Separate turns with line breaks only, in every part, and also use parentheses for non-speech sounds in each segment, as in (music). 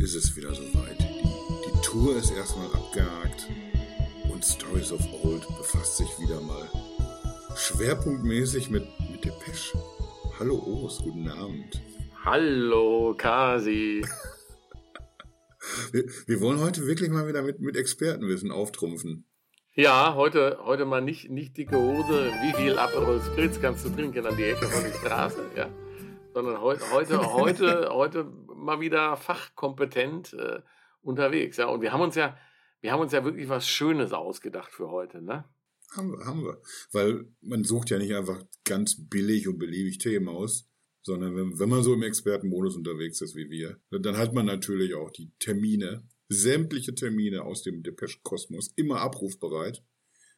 Jetzt ist es wieder soweit. Die, Tour ist erstmal abgehakt und Stories of Old befasst sich wieder mal schwerpunktmäßig mit, mit Depeche. Hallo Urs, guten Abend.
Hallo Kasi. (laughs)
Wir, wir wollen heute wirklich mal wieder mit, mit Expertenwissen auftrumpfen.
Ja, heute, heute mal nicht, nicht dicke Hose. Wie viel Aperol Spritz kannst du trinken an die Ecke von der Straße? Ja. Sondern heute, heute, (laughs) heute, heute mal wieder fachkompetent äh, unterwegs. Ja. Und wir haben uns ja, wir haben uns ja wirklich was Schönes ausgedacht für heute, ne?
Haben wir, haben wir. Weil man sucht ja nicht einfach ganz billig und beliebig Themen aus, sondern wenn, wenn man so im Expertenmodus unterwegs ist wie wir, dann hat man natürlich auch die Termine, sämtliche Termine aus dem Depeche-Kosmos immer abrufbereit.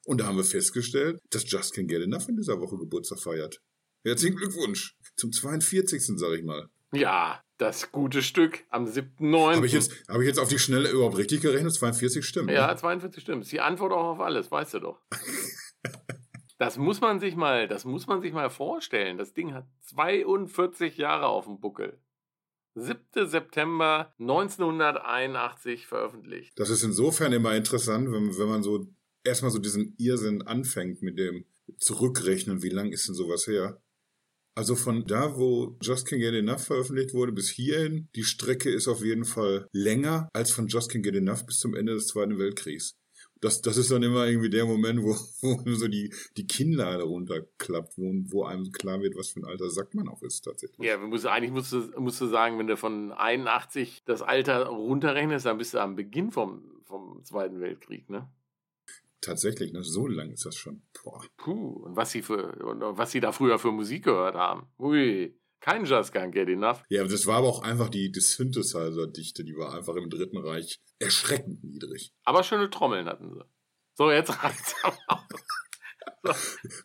Und da haben wir festgestellt, dass Just Can Get Enough in dieser Woche Geburtstag feiert. Herzlichen Glückwunsch zum 42. sag ich mal.
Ja, das gute Stück am 7.9.
Habe ich, jetzt, hab ich jetzt auf die Schnelle überhaupt richtig gerechnet? 42 stimmt.
Ja, 42 stimmt. ist die Antwort auch auf alles, weißt du doch. (laughs) das muss man sich mal, das muss man sich mal vorstellen. Das Ding hat 42 Jahre auf dem Buckel. 7. September 1981 veröffentlicht.
Das ist insofern immer interessant, wenn, wenn man so erstmal so diesen Irrsinn anfängt mit dem Zurückrechnen, wie lang ist denn sowas her? Also von da, wo Just Can't Get Enough veröffentlicht wurde, bis hierhin, die Strecke ist auf jeden Fall länger als von Just Can't Get Enough bis zum Ende des Zweiten Weltkriegs. Das, das ist dann immer irgendwie der Moment, wo, (laughs) wo so die, die Kinnlade runterklappt, wo, wo einem klar wird, was für ein alter Sack man auch ist tatsächlich.
Ja, musst, eigentlich musst du, musst du sagen, wenn du von 81 das Alter runterrechnest, dann bist du am Beginn vom, vom Zweiten Weltkrieg, ne?
Tatsächlich, ne? so lang ist das schon.
Boah. Puh, und was sie für, und was sie da früher für Musik gehört haben. Ui, kein Just Can't Get Enough.
Ja, das war aber auch einfach die, die Synthesizer-Dichte, die war einfach im Dritten Reich erschreckend niedrig.
Aber schöne Trommeln hatten sie. So, jetzt reicht's aber.
So.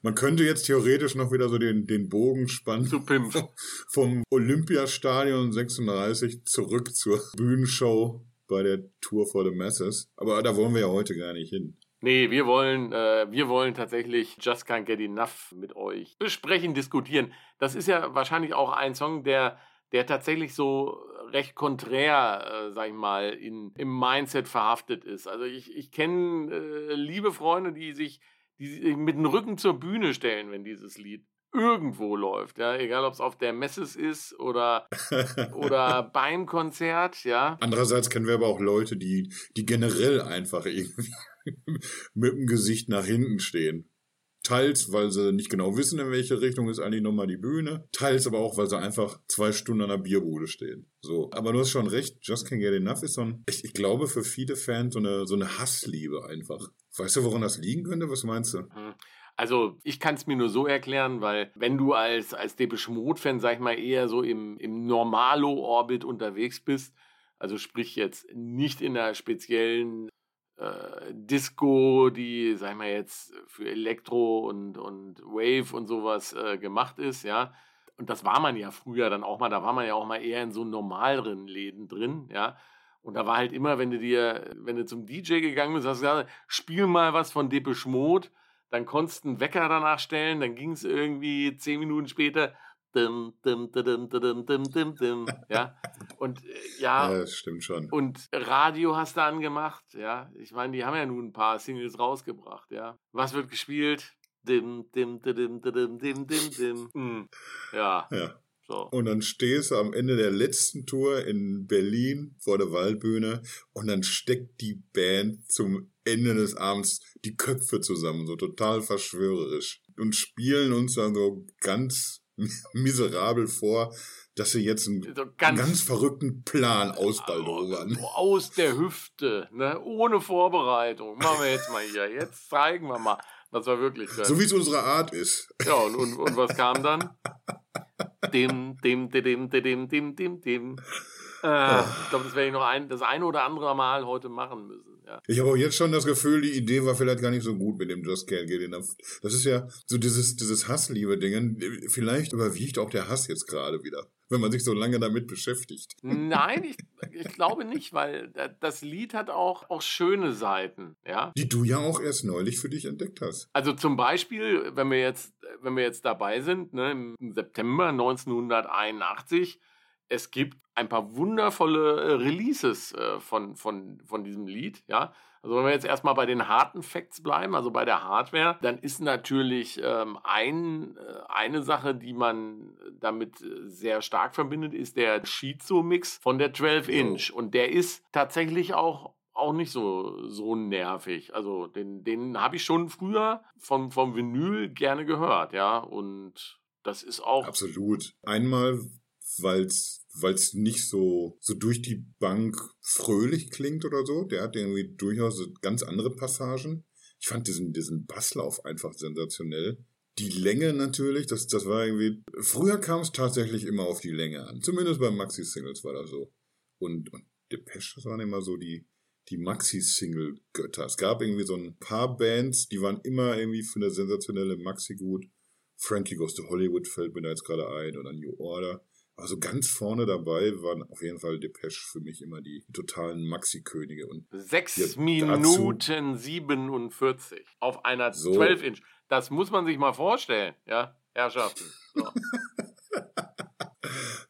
Man könnte jetzt theoretisch noch wieder so den, den Bogen spannen.
Zu Pimp. (laughs)
Vom Olympiastadion 36 zurück zur Bühnenshow bei der Tour for the Masses. Aber da wollen wir ja heute gar nicht hin.
Nee, wir wollen, äh, wir wollen tatsächlich Just Can't Get Enough mit euch besprechen, diskutieren. Das ist ja wahrscheinlich auch ein Song, der, der tatsächlich so recht konträr, äh, sag ich mal, in, im Mindset verhaftet ist. Also ich, ich kenne äh, liebe Freunde, die sich, die sich mit dem Rücken zur Bühne stellen, wenn dieses Lied irgendwo läuft, ja, egal ob es auf der Messes ist oder (laughs) oder beim Konzert, ja.
Andererseits kennen wir aber auch Leute, die die generell einfach irgendwie (laughs) mit dem Gesicht nach hinten stehen. Teils, weil sie nicht genau wissen, in welche Richtung ist eigentlich nochmal die Bühne. Teils aber auch, weil sie einfach zwei Stunden an der Bierbude stehen. So. Aber du hast schon recht, Just Can't Get Enough ist so ein, ich, ich glaube, für viele Fans so eine, so eine Hassliebe einfach. Weißt du, woran das liegen könnte? Was meinst du?
Hm. Also ich kann es mir nur so erklären, weil wenn du als, als Depeche Mode-Fan, sag ich mal, eher so im, im Normalo-Orbit unterwegs bist, also sprich jetzt nicht in einer speziellen äh, Disco, die, sagen wir jetzt, für Elektro und, und Wave und sowas äh, gemacht ist, ja. Und das war man ja früher dann auch mal, da war man ja auch mal eher in so normaleren Läden drin, ja. Und da war halt immer, wenn du dir, wenn du zum DJ gegangen bist, hast du gesagt, spiel mal was von Depeche Mode, dann konntest du einen Wecker danach stellen, dann ging es irgendwie zehn Minuten später, dim, dim, dim, dim, dim, dim, dim, ja. Und äh, ja,
ja, das stimmt schon.
Und Radio hast du angemacht, ja. Ich meine, die haben ja nun ein paar Singles rausgebracht, ja. Was wird gespielt? Dim, dim, dim, dim, dim, dim, dim, dim. Hm. Ja.
Ja. So. Und dann stehst du am Ende der letzten Tour in Berlin vor der Waldbühne und dann steckt die Band zum Ende des Abends die Köpfe zusammen, so total verschwörerisch und spielen uns dann so ganz (laughs) miserabel vor, dass sie jetzt einen, so ganz, ganz, verrückten Plan ausbaldowern.
Aus der Hüfte, ne? ohne Vorbereitung. Machen wir jetzt mal hier. Jetzt zeigen wir mal, was wir wirklich
können. So wie es unsere Art ist.
Ja, und, und, und was kam dann? Dim, dim, dim, dim, dim, dim, dim, dim. Äh, ich glaube, das werde ich noch ein, das eine oder andere Mal heute machen müssen. Ja.
Ich habe auch jetzt schon das Gefühl, die Idee war vielleicht gar nicht so gut mit dem Just Can't Get Enough. Das ist ja so dieses, dieses Hassliebe-Ding. Vielleicht überwiegt auch der Hass jetzt gerade wieder, wenn man sich so lange damit beschäftigt.
Nein, ich, (laughs) ich glaube nicht, weil das Lied hat auch, auch schöne Seiten, ja.
Die du ja auch erst neulich für dich entdeckt hast.
Also zum Beispiel, wenn wir jetzt, wenn wir jetzt dabei sind, ne, im September 1981, es gibt ein paar wundervolle äh, Releases äh, von, von, von diesem Lied, ja. Also wenn wir jetzt erstmal bei den harten Facts bleiben, also bei der Hardware, dann ist natürlich ähm, ein, äh, eine Sache, die man damit sehr stark verbindet, ist der Shizu-Mix von der 12-Inch. Und der ist tatsächlich auch auch nicht so, so nervig. Also den, den habe ich schon früher vom, vom Vinyl gerne gehört, ja. Und das ist auch.
Absolut. Einmal, weil es nicht so, so durch die Bank fröhlich klingt oder so. Der hat irgendwie durchaus ganz andere Passagen. Ich fand diesen, diesen Basslauf einfach sensationell. Die Länge natürlich, das, das war irgendwie. Früher kam es tatsächlich immer auf die Länge an. Zumindest bei Maxi-Singles war das so. Und, und Depeche, das waren immer so die, die Maxi-Single-Götter. Es gab irgendwie so ein paar Bands, die waren immer irgendwie für eine sensationelle Maxi gut. Frankie Goes to Hollywood fällt mir da jetzt gerade ein oder New Order. Also ganz vorne dabei waren auf jeden Fall Depeche für mich immer die totalen Maxi-Könige. Und
Sechs Minuten 47 auf einer so. 12-Inch. Das muss man sich mal vorstellen, ja, Herrschaften. So. (laughs)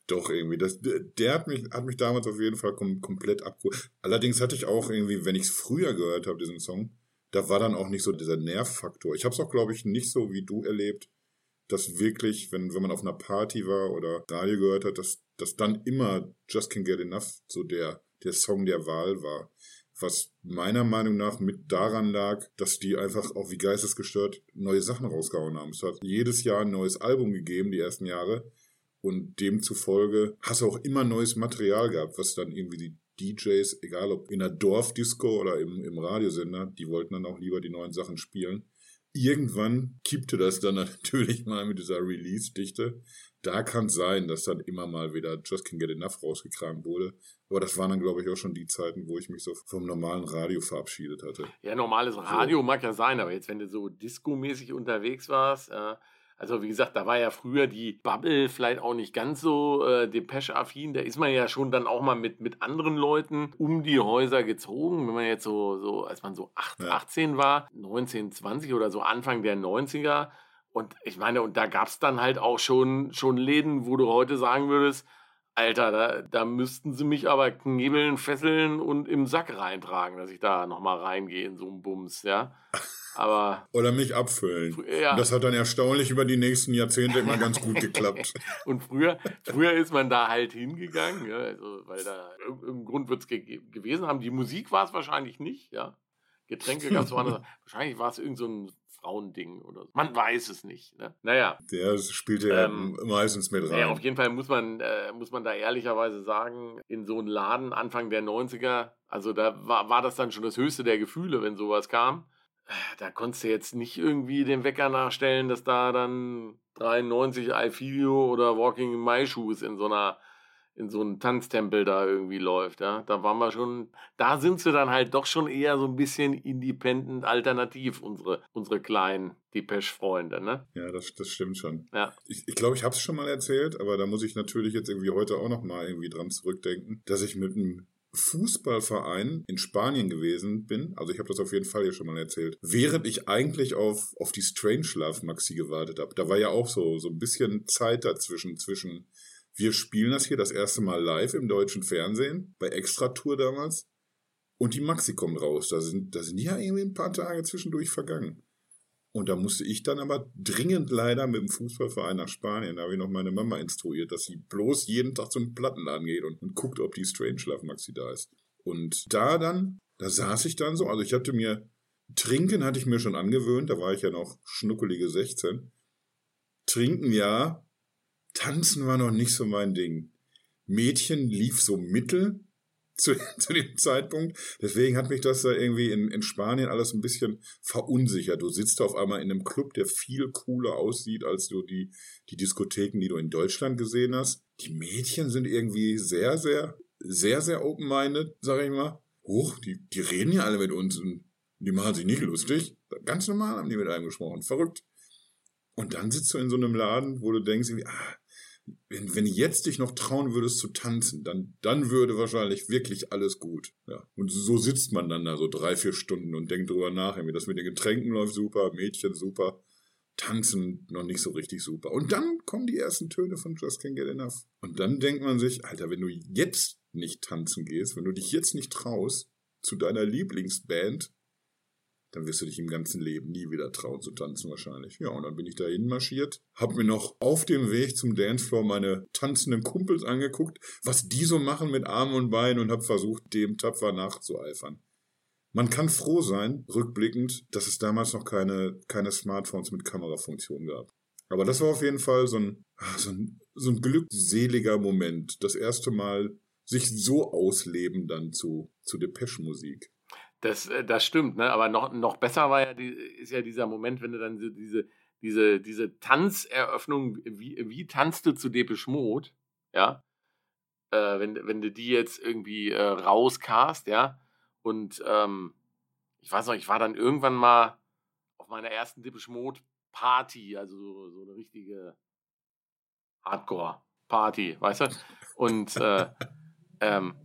Doch, irgendwie. Das, der hat mich, hat mich damals auf jeden Fall kom komplett abgeholt. Allerdings hatte ich auch irgendwie, wenn ich es früher gehört habe, diesen Song, da war dann auch nicht so dieser Nervfaktor. Ich habe es auch, glaube ich, nicht so wie du erlebt, dass wirklich, wenn, wenn man auf einer Party war oder Radio gehört hat, dass, dass dann immer Just Can't Get Enough so der, der Song der Wahl war. Was meiner Meinung nach mit daran lag, dass die einfach auch wie geistesgestört neue Sachen rausgehauen haben. Es hat jedes Jahr ein neues Album gegeben, die ersten Jahre. Und demzufolge hast du auch immer neues Material gehabt, was dann irgendwie die DJs, egal ob in der Dorfdisco oder im, im Radiosender, die wollten dann auch lieber die neuen Sachen spielen. Irgendwann kippte das dann (laughs) natürlich mal mit dieser Release-Dichte. Da kann es sein, dass dann immer mal wieder Just Can't Get Enough rausgekramt wurde. Aber das waren dann, glaube ich, auch schon die Zeiten, wo ich mich so vom normalen Radio verabschiedet hatte.
Ja, normales Radio so. mag ja sein, aber jetzt, wenn du so disco-mäßig unterwegs warst, äh, also wie gesagt, da war ja früher die Bubble vielleicht auch nicht ganz so äh, Depeche-affin. Da ist man ja schon dann auch mal mit, mit anderen Leuten um die Häuser gezogen. Wenn man jetzt so, so als man so 8, ja. 18 war, 19, 20 oder so Anfang der 90er. Und ich meine, und da gab es dann halt auch schon, schon Läden, wo du heute sagen würdest, Alter, da, da müssten sie mich aber knebeln, fesseln und im Sack reintragen, dass ich da nochmal reingehe in so einen Bums, ja. (laughs) Aber.
Oder mich abfüllen. Ja. Das hat dann erstaunlich über die nächsten Jahrzehnte immer ganz gut geklappt. (laughs)
und früher, früher ist man da halt hingegangen, ja, also, weil da irgendein Grund wird es ge gewesen haben. Die Musik war es wahrscheinlich nicht, ja. Getränke gab es woanders. (laughs) wahrscheinlich war es irgend so ein Frauending oder so. Man weiß es nicht. Ne? Naja.
Der spielte ja ähm, meistens mit rein. Ja,
auf jeden Fall muss man, äh, muss man da ehrlicherweise sagen, in so einem Laden Anfang der 90er, also da war, war das dann schon das höchste der Gefühle, wenn sowas kam. Da konntest du jetzt nicht irgendwie den Wecker nachstellen, dass da dann 93 I Feel You oder Walking in My Shoes in so einer in so einem Tanztempel da irgendwie läuft, ja. Da waren wir schon, da sind sie dann halt doch schon eher so ein bisschen independent alternativ, unsere, unsere kleinen Depeche-Freunde, ne?
Ja, das, das stimmt schon.
Ja.
Ich glaube, ich, glaub, ich habe es schon mal erzählt, aber da muss ich natürlich jetzt irgendwie heute auch noch mal irgendwie dran zurückdenken, dass ich mit einem Fußballverein in Spanien gewesen bin, also ich habe das auf jeden Fall hier schon mal erzählt, während ich eigentlich auf, auf die Strange Love Maxi gewartet habe. Da war ja auch so, so ein bisschen Zeit dazwischen, zwischen wir spielen das hier das erste Mal live im deutschen Fernsehen, bei Extra-Tour damals. Und die Maxi kommt raus. Da sind, da sind ja irgendwie ein paar Tage zwischendurch vergangen. Und da musste ich dann aber dringend leider mit dem Fußballverein nach Spanien. Da habe ich noch meine Mama instruiert, dass sie bloß jeden Tag zum Plattenladen geht und, und guckt, ob die Strange Love Maxi da ist. Und da dann, da saß ich dann so. Also ich hatte mir, Trinken hatte ich mir schon angewöhnt. Da war ich ja noch schnuckelige 16. Trinken ja, Tanzen war noch nicht so mein Ding. Mädchen lief so mittel (laughs) zu, zu dem Zeitpunkt. Deswegen hat mich das da irgendwie in, in Spanien alles ein bisschen verunsichert. Du sitzt auf einmal in einem Club, der viel cooler aussieht als du die, die Diskotheken, die du in Deutschland gesehen hast. Die Mädchen sind irgendwie sehr, sehr, sehr, sehr open-minded, sag ich mal. Huch, die, die reden ja alle mit uns und die machen sich nicht lustig. Ganz normal haben die mit einem gesprochen. Verrückt. Und dann sitzt du in so einem Laden, wo du denkst, irgendwie, ah, wenn, wenn jetzt dich noch trauen würdest zu tanzen, dann, dann würde wahrscheinlich wirklich alles gut. Ja. Und so sitzt man dann da so drei, vier Stunden und denkt drüber nach, irgendwie, das mit den Getränken läuft super, Mädchen super. Tanzen noch nicht so richtig super. Und dann kommen die ersten Töne von Just Can't Get Enough. Und dann denkt man sich, Alter, wenn du jetzt nicht tanzen gehst, wenn du dich jetzt nicht traust zu deiner Lieblingsband, dann wirst du dich im ganzen Leben nie wieder trauen zu tanzen wahrscheinlich. Ja, und dann bin ich dahin marschiert, hab mir noch auf dem Weg zum Dancefloor meine tanzenden Kumpels angeguckt, was die so machen mit Armen und Beinen und hab versucht, dem tapfer nachzueifern. Man kann froh sein, rückblickend, dass es damals noch keine, keine Smartphones mit Kamerafunktion gab. Aber das war auf jeden Fall so ein, ah, so ein, so ein glückseliger Moment. Das erste Mal sich so ausleben dann zu, zu Depeche-Musik.
Das, äh, das stimmt, ne? aber noch, noch besser war ja die, ist ja dieser Moment, wenn du dann so diese, diese, diese Tanzeröffnung, wie, wie tanzt du zu Depeche Mode, ja, äh, wenn, wenn du die jetzt irgendwie äh, rauscast, ja, und ähm, ich weiß noch, ich war dann irgendwann mal auf meiner ersten Depeche Mode Party, also so, so eine richtige Hardcore-Party, weißt du, und äh, ähm,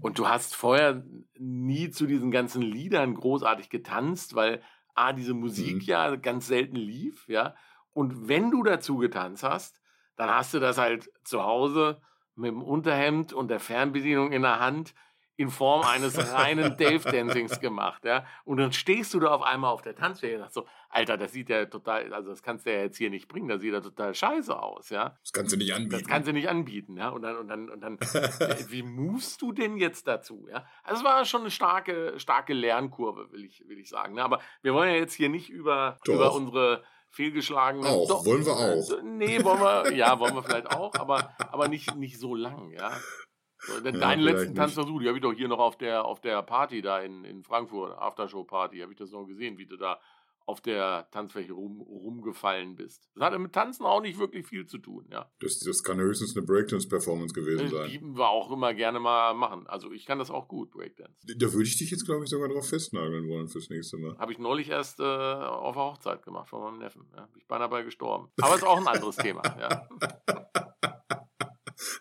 und du hast vorher nie zu diesen ganzen Liedern großartig getanzt, weil A, diese Musik mhm. ja ganz selten lief, ja. Und wenn du dazu getanzt hast, dann hast du das halt zu Hause mit dem Unterhemd und der Fernbedienung in der Hand in Form eines (laughs) reinen Dave-Dancings gemacht, ja. Und dann stehst du da auf einmal auf der Tanzfläche und sagst so, Alter, das sieht ja total, also das kannst du ja jetzt hier nicht bringen, das sieht ja total scheiße aus, ja.
Das kannst du nicht anbieten.
Das kannst du nicht anbieten, ja. Und dann, und dann, und dann, (laughs) wie movest du denn jetzt dazu, ja? Also es war schon eine starke, starke Lernkurve, will ich, will ich sagen. Ne? Aber wir wollen ja jetzt hier nicht über, über unsere fehlgeschlagenen.
Auch, Doch, wollen wir auch.
Nee, wollen wir, ja, wollen wir vielleicht auch, aber, aber nicht, nicht so lang, ja. So, ja, deinen letzten Tanzversuch, die habe ich doch hier noch auf der, auf der Party da in, in Frankfurt, Aftershow-Party, habe ich das noch gesehen, wie du da auf der Tanzfläche rum, rumgefallen bist. Das hatte mit Tanzen auch nicht wirklich viel zu tun, ja.
Das, das kann höchstens eine Breakdance-Performance gewesen sein.
Die wir auch immer gerne mal machen. Also ich kann das auch gut, Breakdance.
Da würde ich dich jetzt, glaube ich, sogar drauf festnageln wollen fürs nächste Mal.
Habe ich neulich erst äh, auf der Hochzeit gemacht von meinem Neffen. Ja. Bin ich beinahe bei gestorben. Aber ist auch ein anderes Thema, ja. (laughs)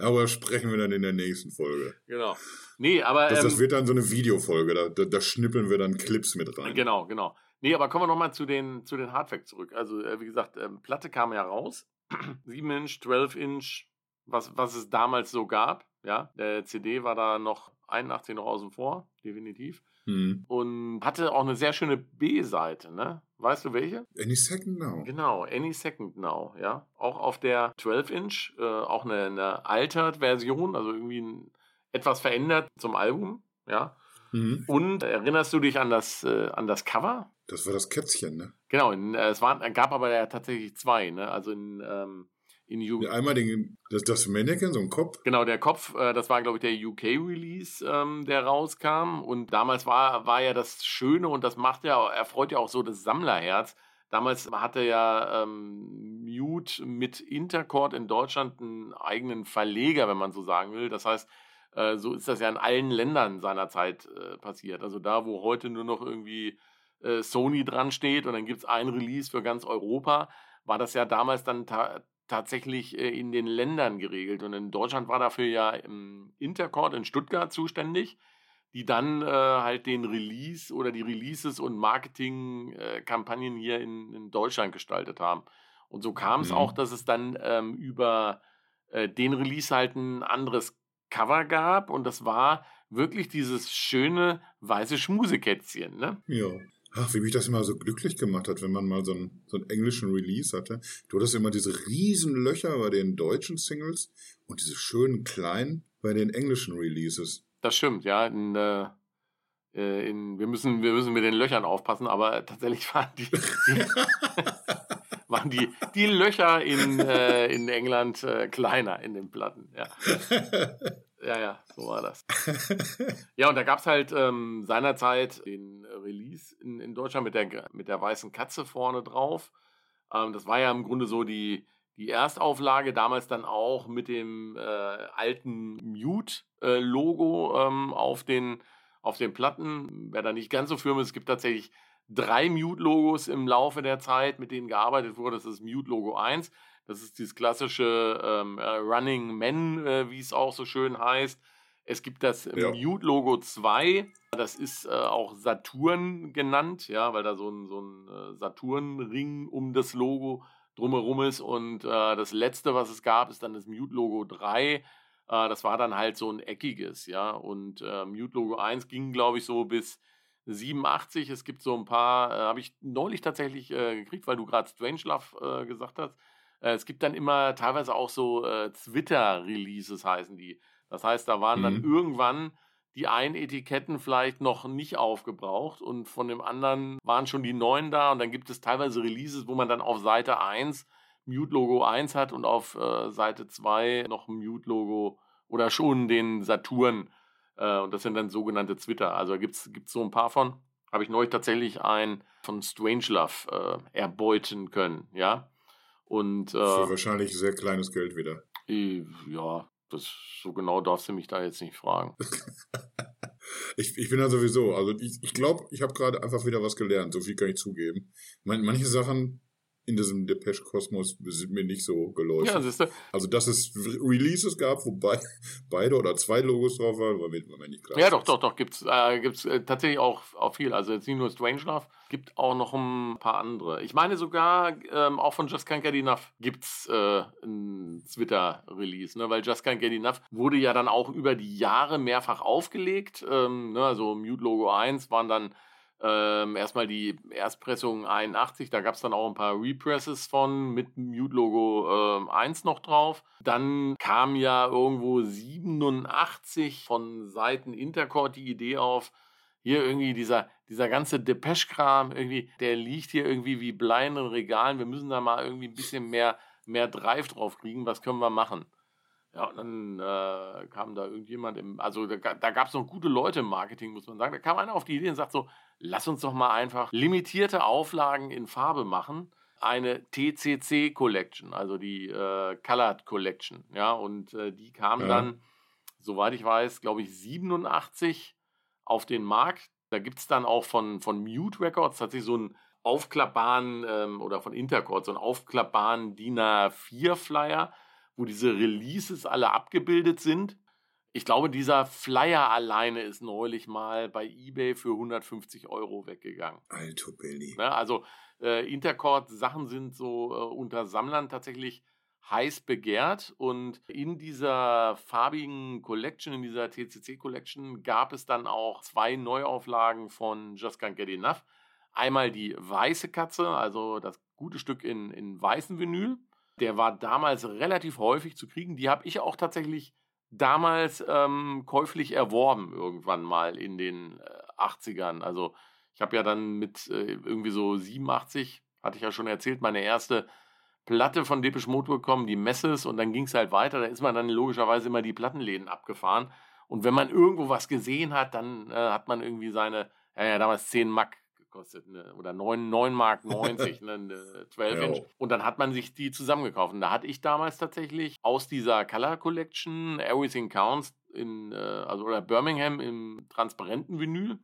Aber sprechen wir dann in der nächsten Folge.
Genau. Nee, aber.
Das, das ähm, wird dann so eine Videofolge, da, da, da, schnippeln wir dann Clips mit rein.
Genau, genau. Nee, aber kommen wir nochmal zu den, zu den Hardfacts zurück. Also, äh, wie gesagt, ähm, Platte kam ja raus. (clears throat) 7 Inch, 12 Inch, was, was es damals so gab. Ja, der CD war da noch 81 noch außen vor, definitiv. Mhm. Und hatte auch eine sehr schöne B-Seite, ne? Weißt du welche?
Any Second Now.
Genau, Any Second Now, ja. Auch auf der 12-Inch, äh, auch eine, eine altered Version, also irgendwie ein, etwas verändert zum Album, ja. Mhm. Und erinnerst du dich an das, äh, an das Cover?
Das war das Kätzchen, ne?
Genau, in, äh, es waren, gab aber ja tatsächlich zwei, ne? Also in ähm, in
UK. Einmal den, das, das Mannequin, so ein Kopf.
Genau, der Kopf, äh, das war, glaube ich, der UK-Release, ähm, der rauskam. Und damals war, war ja das Schöne und das macht ja, erfreut ja auch so das Sammlerherz. Damals hatte ja ähm, Mute mit Intercord in Deutschland einen eigenen Verleger, wenn man so sagen will. Das heißt, äh, so ist das ja in allen Ländern seinerzeit äh, passiert. Also da, wo heute nur noch irgendwie äh, Sony dran steht und dann gibt es ein Release für ganz Europa, war das ja damals dann ta tatsächlich äh, in den Ländern geregelt. Und in Deutschland war dafür ja im Intercord in Stuttgart zuständig, die dann äh, halt den Release oder die Releases und Marketingkampagnen äh, hier in, in, Deutschland gestaltet haben. Und so kam es mhm. auch, dass es dann ähm, über äh, den Release halt ein anderes Cover gab und das war wirklich dieses schöne weiße Schmusekätzchen, ne?
Ja. Ach, wie mich das immer so glücklich gemacht hat, wenn man mal so einen, so einen englischen Release hatte. Du hattest immer diese riesen Löcher bei den deutschen Singles und diese schönen kleinen bei den englischen Releases.
Das stimmt, ja. In, äh, äh in, wir, müssen, wir müssen mit den Löchern aufpassen, aber tatsächlich (laughs) waren die, die (laughs) waren die, die Löcher in, äh, in England äh, kleiner in den Platten. Ja. (laughs) Ja, ja, so war das. (laughs) ja, und da gab es halt ähm, seinerzeit den Release in, in Deutschland mit der, mit der weißen Katze vorne drauf. Ähm, das war ja im Grunde so die, die Erstauflage, damals dann auch mit dem äh, alten Mute-Logo äh, ähm, auf, den, auf den Platten. Wer da nicht ganz so firm ist, es gibt tatsächlich drei Mute-Logos im Laufe der Zeit, mit denen gearbeitet wurde. Das ist Mute-Logo 1. Das ist dieses klassische ähm, äh, Running Men, äh, wie es auch so schön heißt. Es gibt das ja. Mute-Logo 2, das ist äh, auch Saturn genannt, ja, weil da so ein, so ein äh, Saturn-Ring um das Logo drumherum ist. Und äh, das letzte, was es gab, ist dann das Mute-Logo 3. Äh, das war dann halt so ein eckiges, ja. Und äh, Mute-Logo 1 ging, glaube ich, so bis 87. Es gibt so ein paar, äh, habe ich neulich tatsächlich gekriegt, weil du gerade Strangelove gesagt hast. Es gibt dann immer teilweise auch so Twitter-Releases, heißen die. Das heißt, da waren mhm. dann irgendwann die einen Etiketten vielleicht noch nicht aufgebraucht und von dem anderen waren schon die neuen da und dann gibt es teilweise Releases, wo man dann auf Seite 1 Mute-Logo 1 hat und auf äh, Seite 2 noch Mute-Logo oder schon den Saturn äh, und das sind dann sogenannte Twitter. Also da gibt es so ein paar von. Habe ich neulich tatsächlich einen von Strangelove äh, erbeuten können, ja. Und,
Für äh wahrscheinlich sehr kleines Geld wieder.
Ja, das, so genau darfst du mich da jetzt nicht fragen. (laughs)
ich, ich bin ja sowieso, also ich glaube, ich, glaub, ich habe gerade einfach wieder was gelernt, so viel kann ich zugeben. manche Sachen in diesem Depeche-Kosmos sind mir nicht so geläufig. Ja. Also, dass es Releases gab, wobei (laughs) beide oder zwei Logos drauf waren, war mir, nicht klar.
Ja, doch, doch, doch, gibt es äh, gibt's, äh, tatsächlich auch, auch viel. Also jetzt nicht nur Strangelove, gibt auch noch ein paar andere. Ich meine sogar, ähm, auch von Just Can't Get Enough gibt es äh, ein Twitter-Release, ne? weil Just Can't Get Enough wurde ja dann auch über die Jahre mehrfach aufgelegt. Ähm, ne? Also Mute Logo 1 waren dann ähm, erstmal die Erstpressung 81, da gab es dann auch ein paar Represses von mit Mute-Logo ähm, 1 noch drauf. Dann kam ja irgendwo 87 von Seiten Intercore die Idee auf, hier irgendwie dieser, dieser ganze Depeche-Kram, der liegt hier irgendwie wie Blei in den Regalen. Wir müssen da mal irgendwie ein bisschen mehr, mehr Drive drauf kriegen. Was können wir machen? Ja, und dann äh, kam da irgendjemand im, also da, da gab es noch gute Leute im Marketing, muss man sagen. Da kam einer auf die Idee und sagt so, lass uns doch mal einfach limitierte Auflagen in Farbe machen. Eine TCC Collection, also die äh, Colored Collection. Ja, und äh, die kam ja. dann, soweit ich weiß, glaube ich, 87 auf den Markt. Da gibt es dann auch von, von Mute Records tatsächlich so einen aufklappbaren ähm, oder von Intercord so einen aufklappbaren DIN A4 Flyer wo diese Releases alle abgebildet sind. Ich glaube, dieser Flyer alleine ist neulich mal bei eBay für 150 Euro weggegangen.
Alto Billy.
Ne, also äh, Intercord-Sachen sind so äh, unter Sammlern tatsächlich heiß begehrt und in dieser farbigen Collection, in dieser TCC Collection gab es dann auch zwei Neuauflagen von Just Can't Get Enough. Einmal die weiße Katze, also das gute Stück in, in weißem Vinyl der war damals relativ häufig zu kriegen. Die habe ich auch tatsächlich damals ähm, käuflich erworben, irgendwann mal in den äh, 80ern. Also ich habe ja dann mit äh, irgendwie so 87, hatte ich ja schon erzählt, meine erste Platte von Depeche Mode bekommen, die Messes, und dann ging es halt weiter. Da ist man dann logischerweise immer die Plattenläden abgefahren. Und wenn man irgendwo was gesehen hat, dann äh, hat man irgendwie seine, ja, ja, damals 10 Mack gekostet, ne? oder 9, 9 Mark 90, (laughs) ne? eine 12 Inch. Und dann hat man sich die zusammengekauft. Und da hatte ich damals tatsächlich aus dieser Color Collection Everything Counts in, äh, also oder Birmingham im transparenten Vinyl.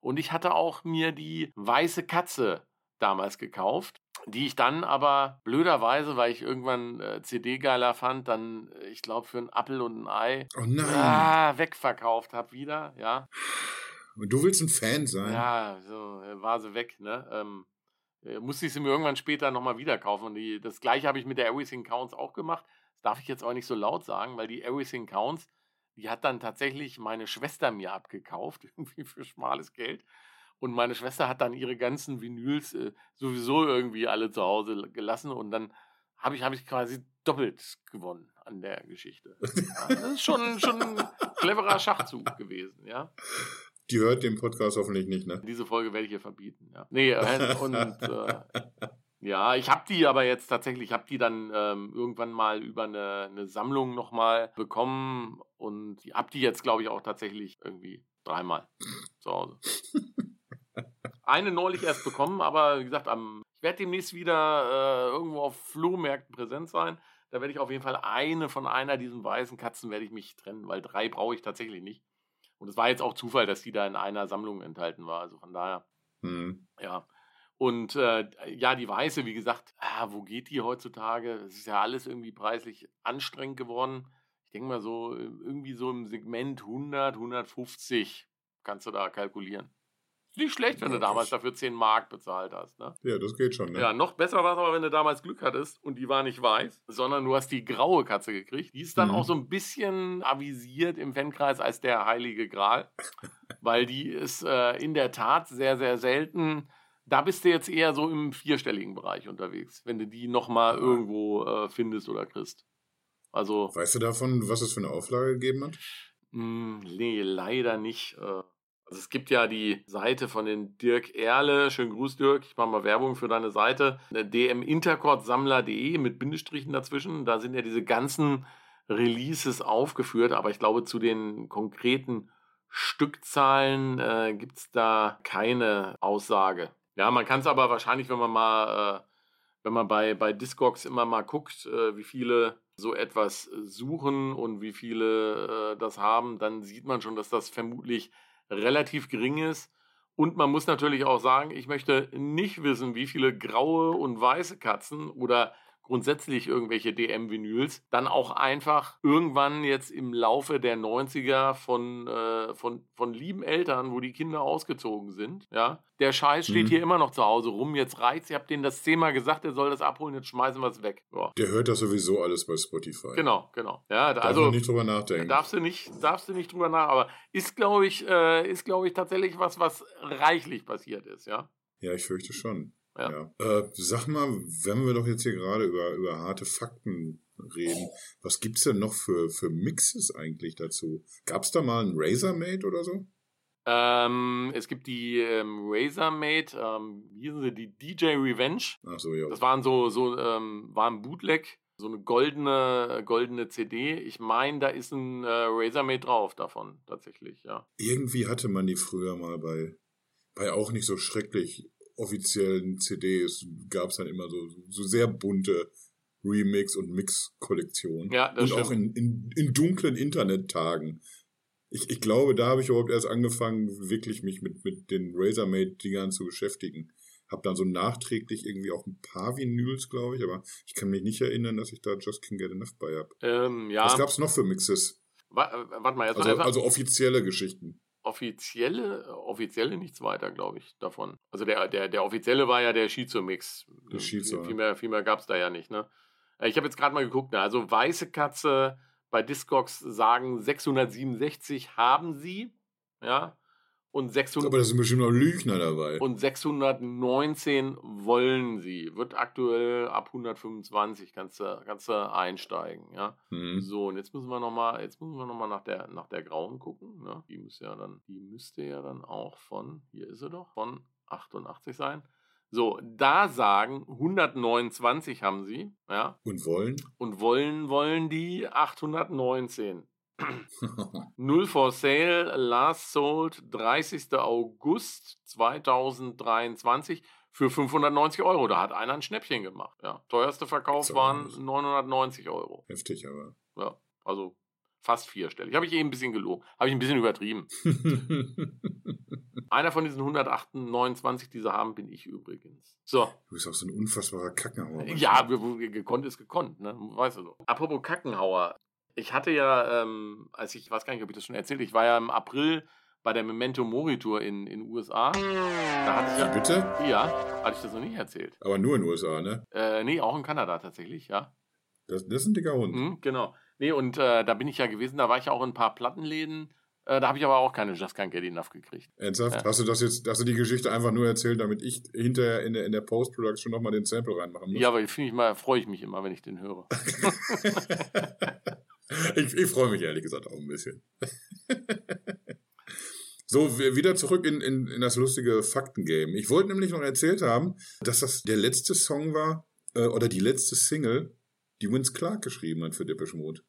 Und ich hatte auch mir die weiße Katze damals gekauft, die ich dann aber blöderweise, weil ich irgendwann äh, CD geiler fand, dann, äh, ich glaube, für einen Apfel und ein Ei
oh ah,
wegverkauft habe wieder, ja.
Und du willst ein Fan sein.
Ja, so äh, war sie weg, ne? Ähm, äh, musste ich sie mir irgendwann später nochmal wieder kaufen. Und die, das gleiche habe ich mit der Everything Counts auch gemacht. Das darf ich jetzt auch nicht so laut sagen, weil die Everything Counts, die hat dann tatsächlich meine Schwester mir abgekauft, (laughs) irgendwie für schmales Geld. Und meine Schwester hat dann ihre ganzen Vinyls äh, sowieso irgendwie alle zu Hause gelassen. Und dann habe ich, hab ich quasi doppelt gewonnen an der Geschichte. (laughs) Ja, das ist schon, schon ein cleverer Schachzug gewesen, ja.
Die hört den Podcast hoffentlich nicht, ne?
Diese Folge werde ich ihr verbieten, ja. Nee, äh, (laughs) und äh, ja, ich habe die aber jetzt tatsächlich, ich habe die dann ähm, irgendwann mal über eine, eine Sammlung nochmal bekommen und ich habe die jetzt, glaube ich, auch tatsächlich irgendwie dreimal zu Hause. (laughs) Eine neulich erst bekommen, aber wie gesagt, am, ich werde demnächst wieder äh, irgendwo auf Flohmärkten präsent sein. Da werde ich auf jeden Fall eine von einer diesen weißen Katzen werde ich mich trennen, weil drei brauche ich tatsächlich nicht. Und es war jetzt auch Zufall, dass die da in einer Sammlung enthalten war. Also von daher, mhm. ja. Und äh, ja, die Weiße, wie gesagt, ah, wo geht die heutzutage? Es ist ja alles irgendwie preislich anstrengend geworden. Ich denke mal so, irgendwie so im Segment 100, 150 kannst du da kalkulieren. Nicht schlecht, wenn ja, du damals dafür 10 Mark bezahlt hast. Ne?
Ja, das geht schon. Ne?
Ja, noch besser war es aber, wenn du damals Glück hattest und die war nicht weiß, sondern du hast die graue Katze gekriegt. Die ist dann mhm. auch so ein bisschen avisiert im Fankreis als der heilige Gral, (laughs) weil die ist äh, in der Tat sehr, sehr selten. Da bist du jetzt eher so im vierstelligen Bereich unterwegs, wenn du die nochmal irgendwo äh, findest oder kriegst. Also,
weißt du davon, was es für eine Auflage gegeben hat?
Mh, hm, nee, leider nicht. Äh, also es gibt ja die Seite von den Dirk Erle, schönen Gruß Dirk, ich mache mal Werbung für deine Seite, dminterkordsammler.de mit Bindestrichen dazwischen. Da sind ja diese ganzen Releases aufgeführt, aber ich glaube, zu den konkreten Stückzahlen äh, gibt es da keine Aussage. Ja, man kann es aber wahrscheinlich, wenn man mal, äh, wenn man bei, bei Discogs immer mal guckt, äh, wie viele so etwas suchen und wie viele äh, das haben, dann sieht man schon, dass das vermutlich relativ gering ist. Und man muss natürlich auch sagen, ich möchte nicht wissen, wie viele graue und weiße Katzen oder grundsätzlich irgendwelche DM-Vinyls, dann auch einfach irgendwann jetzt im Laufe der 90er von, äh, von, von lieben Eltern, wo die Kinder ausgezogen sind, ja, der Scheiß steht mhm. hier immer noch zu Hause rum, jetzt reizt, ihr habt denen das zehnmal gesagt, er soll das abholen, jetzt schmeißen wir es weg. Ja.
Der hört das sowieso alles bei Spotify.
Genau, genau. Ja,
Darf also nicht drüber nachdenken.
Darfst du nicht, darfst du nicht drüber nach, aber ist, glaube ich, äh, ist, glaube ich, tatsächlich was, was reichlich passiert ist, ja.
Ja, ich fürchte schon. Ja. ja. Äh, sag mal, wenn wir doch jetzt hier gerade über, über harte Fakten reden, was gibt's denn noch für, für Mixes eigentlich dazu? Gab's da mal ein Razormate oder so?
Ähm, es gibt die ähm, Razormate, ähm, wie hießen sie, die DJ Revenge.
Ach so, ja.
Das waren so, so ähm, war ein Bootleg, so eine goldene, goldene CD. Ich meine, da ist ein äh, Razormate drauf davon, tatsächlich, ja.
Irgendwie hatte man die früher mal bei, bei auch nicht so schrecklich offiziellen CDs gab es dann immer so, so sehr bunte Remix- und Mix-Kollektionen.
Ja, das
und
stimmt.
auch in, in, in dunklen Internettagen. Ich, ich glaube, da habe ich überhaupt erst angefangen, wirklich mich mit, mit den Razormate-Dingern zu beschäftigen. Hab dann so nachträglich irgendwie auch ein paar Vinyls, glaube ich, aber ich kann mich nicht erinnern, dass ich da Just Can't Get Enough bei habe.
Ähm, ja.
Was gab's noch für Mixes?
Warte mal, jetzt
also, also offizielle Geschichten
offizielle, offizielle nichts weiter, glaube ich, davon. Also der, der, der offizielle war ja der Shizu-Mix.
Der Shizu.
Viel, viel mehr, viel mehr gab es da ja nicht, ne? Äh, ich habe jetzt gerade mal geguckt, ne? also Weiße Katze bei Discogs sagen 667 haben sie, ja und 600.
Aber da sind bestimmt noch Lügner dabei.
Und 619 wollen sie. Wird aktuell ab 125 kannst du, kannst du einsteigen, ja. Mhm. So, und jetzt müssen wir nochmal, jetzt müssen wir noch mal nach der, nach der grauen gucken, ne? Die muss ja dann, die müsste ja dann auch von, hier ist sie doch, von 88 sein. So, da sagen 129 haben sie, ja.
Und wollen?
Und wollen wollen die 819. (laughs) Null for Sale, last sold 30. August 2023 für 590 Euro. Da hat einer ein Schnäppchen gemacht. Ja. Teuerste Verkauf so, waren 990 Euro.
Heftig, aber.
Ja, also fast vierstellig. Habe ich eben ein bisschen gelogen. Habe ich ein bisschen übertrieben. (laughs) Einer von diesen 128, die sie haben, bin ich übrigens. So.
Du bist auch so ein unfassbarer Kackenhauer.
Ja, gekonnt ist gekonnt, ne? Weißt du so. Apropos Kackenhauer. Ich hatte ja, ähm, als ich, ich weiß gar nicht, ob ich das schon erzählt ich war ja im April bei der Memento Mori Tour in den USA. Da hatte ich ja,
Bitte?
Ja, hatte ich das noch nicht erzählt.
Aber nur in den USA, ne?
Äh, nee, auch in Kanada tatsächlich, ja.
Das, das ist ein dicker Hund.
Mhm, genau. Nee, und äh, da bin ich ja gewesen, da war ich ja auch in ein paar Plattenläden. Äh, da habe ich aber auch keine Just Can't Get Enough gekriegt.
Ernsthaft? Ja. Hast du das jetzt, hast du die Geschichte einfach nur erzählt, damit ich hinterher in der, in der Post-Production nochmal den Sample reinmachen muss?
Ja, aber finde ich mal, freue ich mich immer, wenn ich den höre. (laughs) (laughs)
ich, ich freue mich ehrlich gesagt auch ein bisschen. (laughs) So, wieder zurück in, in, in das lustige Faktengame. Ich wollte nämlich noch erzählt haben, dass das der letzte Song war, äh, oder die letzte Single, die Vince Clark geschrieben hat für Depeche Mode.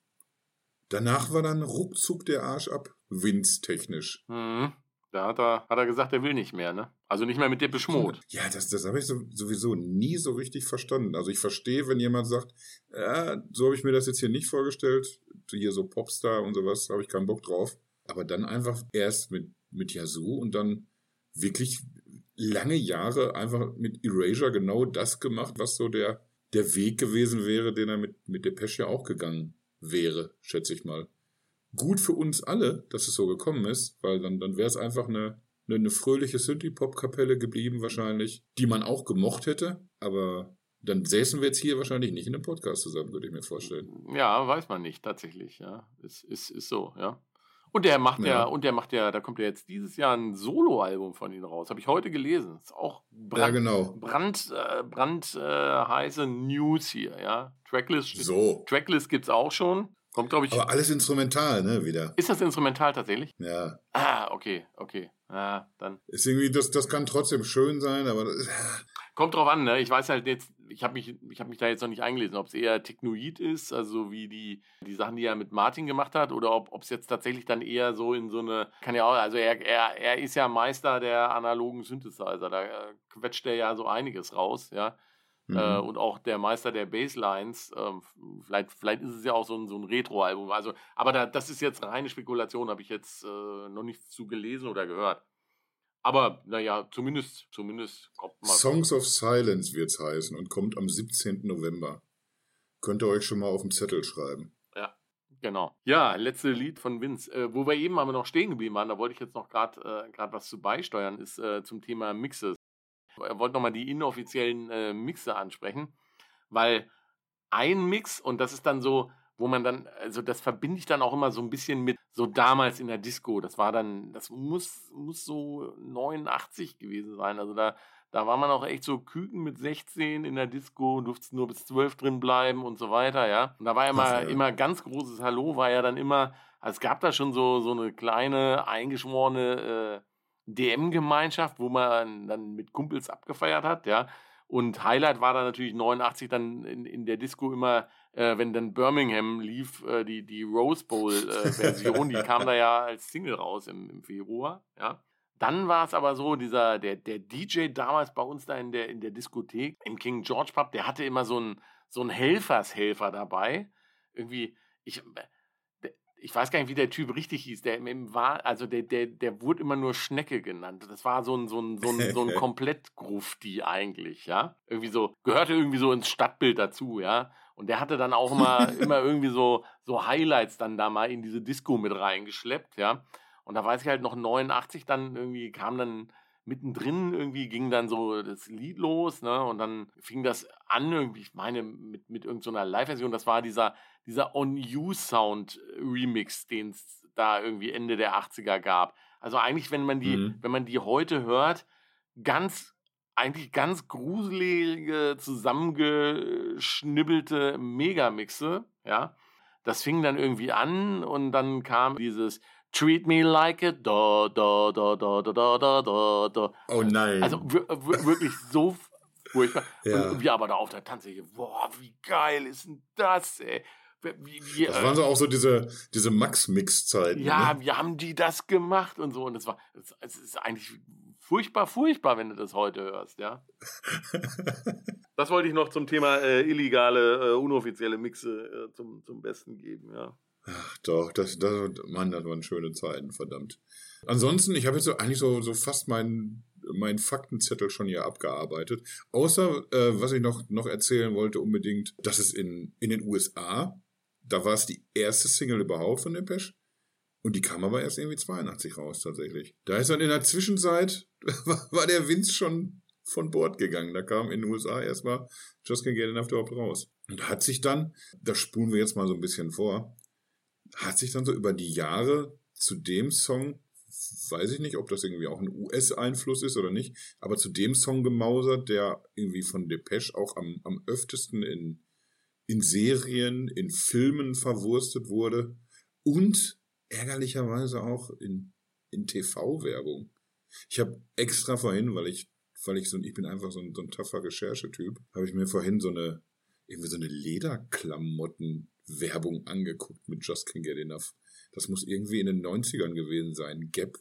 Danach war dann ruckzuck der Arsch ab, Vince-technisch.
Mhm. Da hat er, hat er gesagt, er will nicht mehr, ne? Also nicht mehr mit Depeche Mode.
Ja, das, das habe ich so, sowieso nie so richtig verstanden. Also ich verstehe, wenn jemand sagt, ja, so habe ich mir das jetzt hier nicht vorgestellt, hier so Popstar und sowas, habe ich keinen Bock drauf. Aber dann einfach erst mit, mit Yazoo und dann wirklich lange Jahre einfach mit Erasure genau das gemacht, was so der, der Weg gewesen wäre, den er mit, mit Depeche ja auch gegangen wäre, schätze ich mal. Gut für uns alle, dass es so gekommen ist, weil dann, dann wäre es einfach eine, eine, eine fröhliche Synthie-Pop-Kapelle geblieben wahrscheinlich, die man auch gemocht hätte, aber dann säßen wir jetzt hier wahrscheinlich nicht in einem Podcast zusammen, würde ich mir vorstellen.
Ja, weiß man nicht, tatsächlich, ja. Ist, ist, ist so, ja. Und der macht ja. ja, und der macht ja, da kommt ja jetzt dieses Jahr ein Soloalbum von ihm raus. Habe ich heute gelesen. Ist auch
brand, ja, genau.
brand, äh, brand äh, heiße News hier, ja. Tracklist,
so.
Tracklist gibt's auch schon. Kommt, glaube ich.
Aber alles instrumental, ne, wieder.
Ist das instrumental tatsächlich?
Ja.
Ah, okay, okay. Ah, dann.
Ist irgendwie, das, das kann trotzdem schön sein, aber. (laughs)
Kommt drauf an, ne? Ich weiß halt jetzt, ich habe mich, hab mich da jetzt noch nicht eingelesen, ob es eher Technoid ist, also wie die, die Sachen, die er mit Martin gemacht hat, oder ob es jetzt tatsächlich dann eher so in so eine, kann ja auch, also er, er, er ist ja Meister der analogen Synthesizer, da äh, quetscht er ja so einiges raus, ja. Äh, mhm. Äh, und auch der Meister der Basslines, äh, vielleicht, vielleicht ist es ja auch so ein, so ein Retro-Album. Also, aber da, das ist jetzt reine Spekulation, habe ich jetzt äh, noch nichts zu gelesen oder gehört. Aber naja, zumindest, zumindest
kommt mal. Songs of Silence wird es heißen und kommt am 17. November. Könnt ihr euch schon mal auf dem Zettel schreiben.
Ja, genau. Ja, letzte Lied von Vince. Äh, wo wir eben aber noch stehen geblieben waren, da wollte ich jetzt noch gerade äh, was zu beisteuern, ist äh, zum Thema Mixes. Er wollte nochmal die inoffiziellen äh, Mixe ansprechen, weil ein Mix, und das ist dann so, wo man dann, also das verbinde ich dann auch immer so ein bisschen mit so damals in der Disco. Das war dann, das muss, muss so 89 gewesen sein. Also da, da war man auch echt so Küken mit 16 in der Disco, durfte nur bis 12 drin bleiben und so weiter, ja. Und da war immer, ja. immer ganz großes Hallo, war ja dann immer, also es gab da schon so, so eine kleine, eingeschworene äh, DM-Gemeinschaft, wo man dann mit Kumpels abgefeiert hat, ja. Und Highlight war dann natürlich 89 dann in, in der Disco immer äh, wenn dann Birmingham lief, äh, die, die Rose Bowl-Version, äh, die kam da ja als Single raus im, im Februar, ja. Dann war es aber so, dieser, der, der DJ damals bei uns da in der, in der Diskothek, im King George Pub, der hatte immer so einen, so einen Helfershelfer dabei. Irgendwie, ich, ich weiß gar nicht, wie der Typ richtig hieß. Der war, also der, der, der wurde immer nur Schnecke genannt. Das war so ein, so ein, so ein, so ein (laughs) komplett Grufti eigentlich, ja. Irgendwie so, gehörte irgendwie so ins Stadtbild dazu, ja. Und der hatte dann auch immer, (laughs) immer irgendwie so, so Highlights dann da mal in diese Disco mit reingeschleppt, ja. Und da weiß ich halt noch 89 dann irgendwie kam dann mittendrin irgendwie ging dann so das Lied los, ne? Und dann fing das an irgendwie, ich meine, mit, mit irgendeiner so Live-Version, das war dieser, dieser On-You-Sound-Remix, den es da irgendwie Ende der 80er gab. Also eigentlich, wenn man die, mhm. wenn man die heute hört, ganz eigentlich ganz gruselige, zusammengeschnibbelte Megamixe, ja. Das fing dann irgendwie an und dann kam dieses Treat me like a da, da, da, da, da, da, da, da.
Oh nein.
Also äh, wirklich so furchtbar. Ja. Und wir aber da auf der Tanzfläche, boah, wie geil ist denn das, ey?
Wie, wie, das waren so äh, auch so diese, diese Max-Mix-Zeiten.
Ja, ne? wie haben die das gemacht und so? Und es war, es ist eigentlich furchtbar, furchtbar, wenn du das heute hörst, ja. das wollte ich noch zum Thema äh, illegale, äh, unoffizielle Mixe äh, zum, zum Besten geben, ja.
Ach doch, das, das, Mann, das waren schöne Zeiten, verdammt. Ansonsten, ich habe jetzt so, eigentlich so, so fast meinen mein Faktenzettel schon hier abgearbeitet. Außer, äh, was ich noch, noch erzählen wollte unbedingt, dass es in, in den USA, da war es die erste Single überhaupt von Depeche. Und die kam aber erst irgendwie 82 raus, tatsächlich. Da ist dann in der Zwischenzeit, (laughs) war der Vince schon von Bord gegangen. Da kam in den USA erstmal Just Can't Get Enough Drop raus. Und hat sich dann, das spulen wir jetzt mal so ein bisschen vor, hat sich dann so über die Jahre zu dem Song, weiß ich nicht, ob das irgendwie auch ein US-Einfluss ist oder nicht, aber zu dem Song gemausert, der irgendwie von Depeche auch am, am öftesten in, in Serien, in Filmen verwurstet wurde und ärgerlicherweise auch in, in TV-Werbung. Ich habe extra vorhin, weil ich, weil ich so, ich bin einfach so ein, so ein taffer Recherchetyp, habe ich mir vorhin so eine, irgendwie so eine Lederklamotten-Werbung angeguckt mit Just Can't Get Enough. Das muss irgendwie in den 90ern gewesen sein. Gap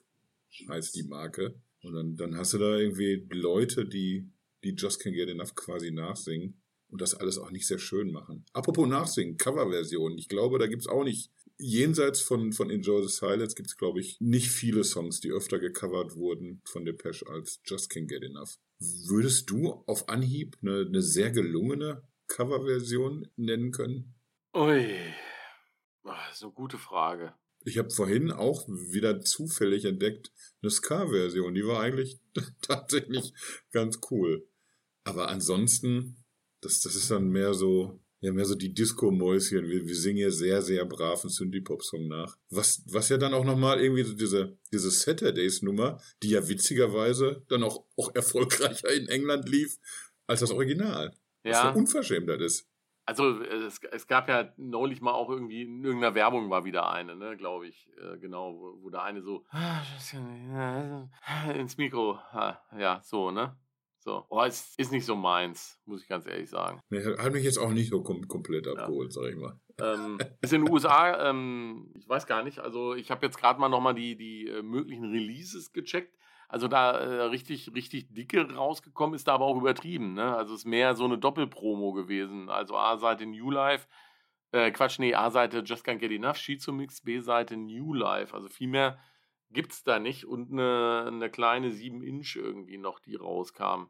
heißt die Marke. Und dann, dann hast du da irgendwie Leute, die, die Just Can't Get Enough quasi nachsingen und das alles auch nicht sehr schön machen. Apropos Nachsingen, Coverversion. Ich glaube, da gibt's auch nicht jenseits von, von Enjoy the Silence gibt es, glaube ich, nicht viele Songs, die öfter gecovert wurden von Depeche als Just Can't Get Enough. Würdest du auf Anhieb eine, eine sehr gelungene Coverversion nennen können?
Ui. Ist eine gute Frage.
Ich habe vorhin auch wieder zufällig entdeckt eine Ska-Version. Die war eigentlich (laughs) tatsächlich ganz cool. Aber ansonsten, das, das ist dann mehr so, ja, mehr so die Disco-Mäuschen. Wir, wir singen hier sehr, sehr braven Synthie-Pop-Song nach. Was, was ja dann auch nochmal irgendwie so diese, diese Saturdays-Nummer, die ja witzigerweise dann auch, auch erfolgreicher in England lief als das Original.
Ja.
Was für Unverschämtheit ist.
Also es, es gab ja neulich mal auch irgendwie in irgendeiner Werbung war wieder eine, ne, glaube ich, äh, genau, wo, wo der eine so (laughs) ins Mikro, ja, so, ne? So. Oh, es ist nicht so meins, muss ich ganz ehrlich sagen.
Nee, hat mich jetzt auch nicht so kom komplett abgeholt, ja. sag ich mal.
Ähm, (laughs) ist in den USA, ähm, ich weiß gar nicht, also ich habe jetzt gerade mal nochmal die, die äh, möglichen Releases gecheckt. Also da äh, richtig, richtig dicke rausgekommen ist da aber auch übertrieben. Ne? Also es ist mehr so eine Doppelpromo gewesen. Also A-Seite New Life, äh, Quatsch, nee, A-Seite Just Can't Get Enough, Shizu Mix, B-Seite New Life. Also viel mehr gibt es da nicht und eine, eine kleine 7-Inch irgendwie noch, die rauskam.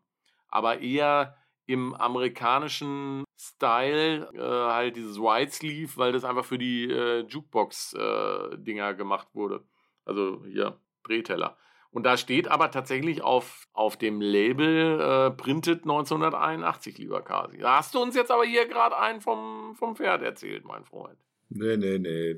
Aber eher im amerikanischen Style äh, halt dieses White Sleeve, weil das einfach für die äh, Jukebox-Dinger äh, gemacht wurde. Also hier, Drehteller. Und da steht aber tatsächlich auf, auf dem Label äh, Printed 1981, lieber Kasi. Da hast du uns jetzt aber hier gerade einen vom, vom Pferd erzählt, mein Freund.
Nee, nee, nee.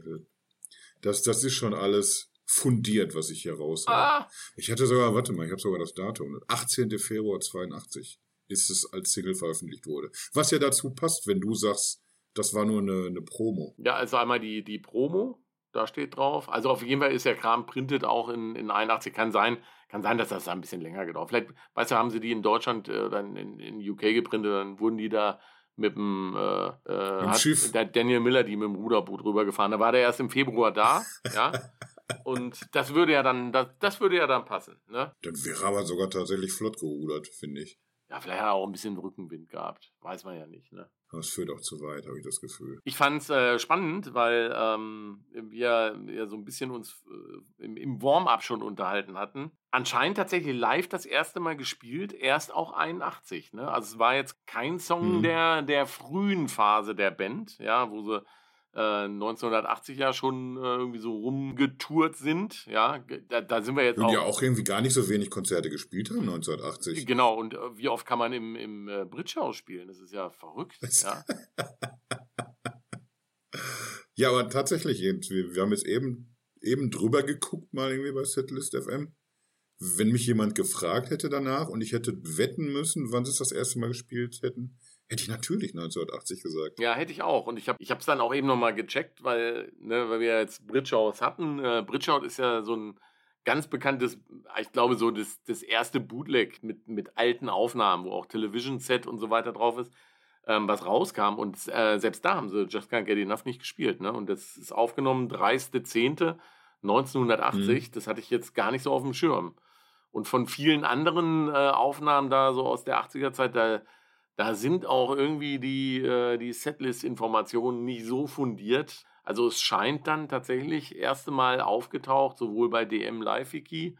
Das, das ist schon alles fundiert, was ich hier raus
ah.
Ich hatte sogar, warte mal, ich habe sogar das Datum. 18. Februar 82 ist es als Single veröffentlicht wurde. Was ja dazu passt, wenn du sagst, das war nur eine, eine Promo.
Ja, also einmal die, die Promo, da steht drauf. Also auf jeden Fall ist der Kram printet auch in, in 81. Kann sein, kann sein, dass das ein bisschen länger gedauert. Vielleicht, weißt du, haben sie die in Deutschland äh, dann in, in UK geprintet, dann wurden die da mit dem, äh, äh,
Schiff.
der Daniel Miller die mit dem Ruderboot rübergefahren. Da war der erst im Februar da, (laughs) ja. Und das würde ja dann, das, das würde ja dann passen. Ne?
Dann wäre aber sogar tatsächlich flott gerudert, finde ich.
Ja, vielleicht hat er auch ein bisschen Rückenwind gehabt. Weiß man ja nicht, ne?
Das führt auch zu weit, habe ich das Gefühl.
Ich fand es äh, spannend, weil ähm, wir ja so ein bisschen uns äh, im, im Warm-up schon unterhalten hatten. Anscheinend tatsächlich live das erste Mal gespielt, erst auch 81. Ne? Also es war jetzt kein Song mhm. der, der frühen Phase der Band, ja, wo sie 1980 äh, ja schon äh, irgendwie so rumgetourt sind. Ja, da, da sind wir jetzt
und
auch.
ja auch irgendwie gar nicht so wenig Konzerte gespielt haben 1980.
Genau, und äh, wie oft kann man im, im äh, Bridgehaus spielen? Das ist ja verrückt. ja. (laughs)
ja, aber tatsächlich, wir, wir haben jetzt eben, eben drüber geguckt, mal irgendwie bei Setlist FM. Wenn mich jemand gefragt hätte danach und ich hätte wetten müssen, wann sie es das erste Mal gespielt hätten, Hätte ich natürlich 1980 gesagt.
Ja, hätte ich auch. Und ich habe es dann auch eben nochmal gecheckt, weil, ne, weil wir jetzt Bridgehouse hatten. Äh, Bridgehouse ist ja so ein ganz bekanntes, ich glaube, so das, das erste Bootleg mit, mit alten Aufnahmen, wo auch Television Set und so weiter drauf ist, ähm, was rauskam. Und äh, selbst da haben sie Just Can't Get Enough nicht gespielt. Ne? Und das ist aufgenommen 30.10.1980. Mhm. Das hatte ich jetzt gar nicht so auf dem Schirm. Und von vielen anderen äh, Aufnahmen da so aus der 80er Zeit, da da sind auch irgendwie die, äh, die Setlist-Informationen nicht so fundiert. Also es scheint dann tatsächlich erste Mal aufgetaucht, sowohl bei DM Live Wiki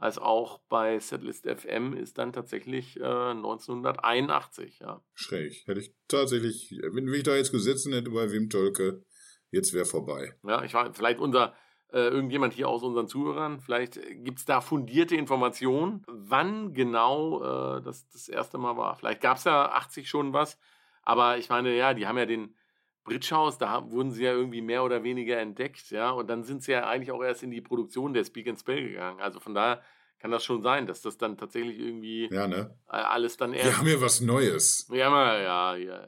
als auch bei Setlist FM ist dann tatsächlich äh, 1981, ja.
Schräg. Hätte ich tatsächlich, wenn ich da jetzt gesessen hätte bei Wim Tölke, jetzt wäre vorbei.
Ja, ich war vielleicht unser äh, irgendjemand hier aus unseren Zuhörern, vielleicht gibt es da fundierte Informationen, wann genau äh, das das erste Mal war. Vielleicht gab es ja 80 schon was, aber ich meine, ja, die haben ja den Bridgehouse, da wurden sie ja irgendwie mehr oder weniger entdeckt, ja, und dann sind sie ja eigentlich auch erst in die Produktion der Speak and Spell gegangen. Also von daher kann das schon sein, dass das dann tatsächlich irgendwie
ja, ne?
alles dann erst.
Wir haben ja was Neues.
Wir haben ja, ja,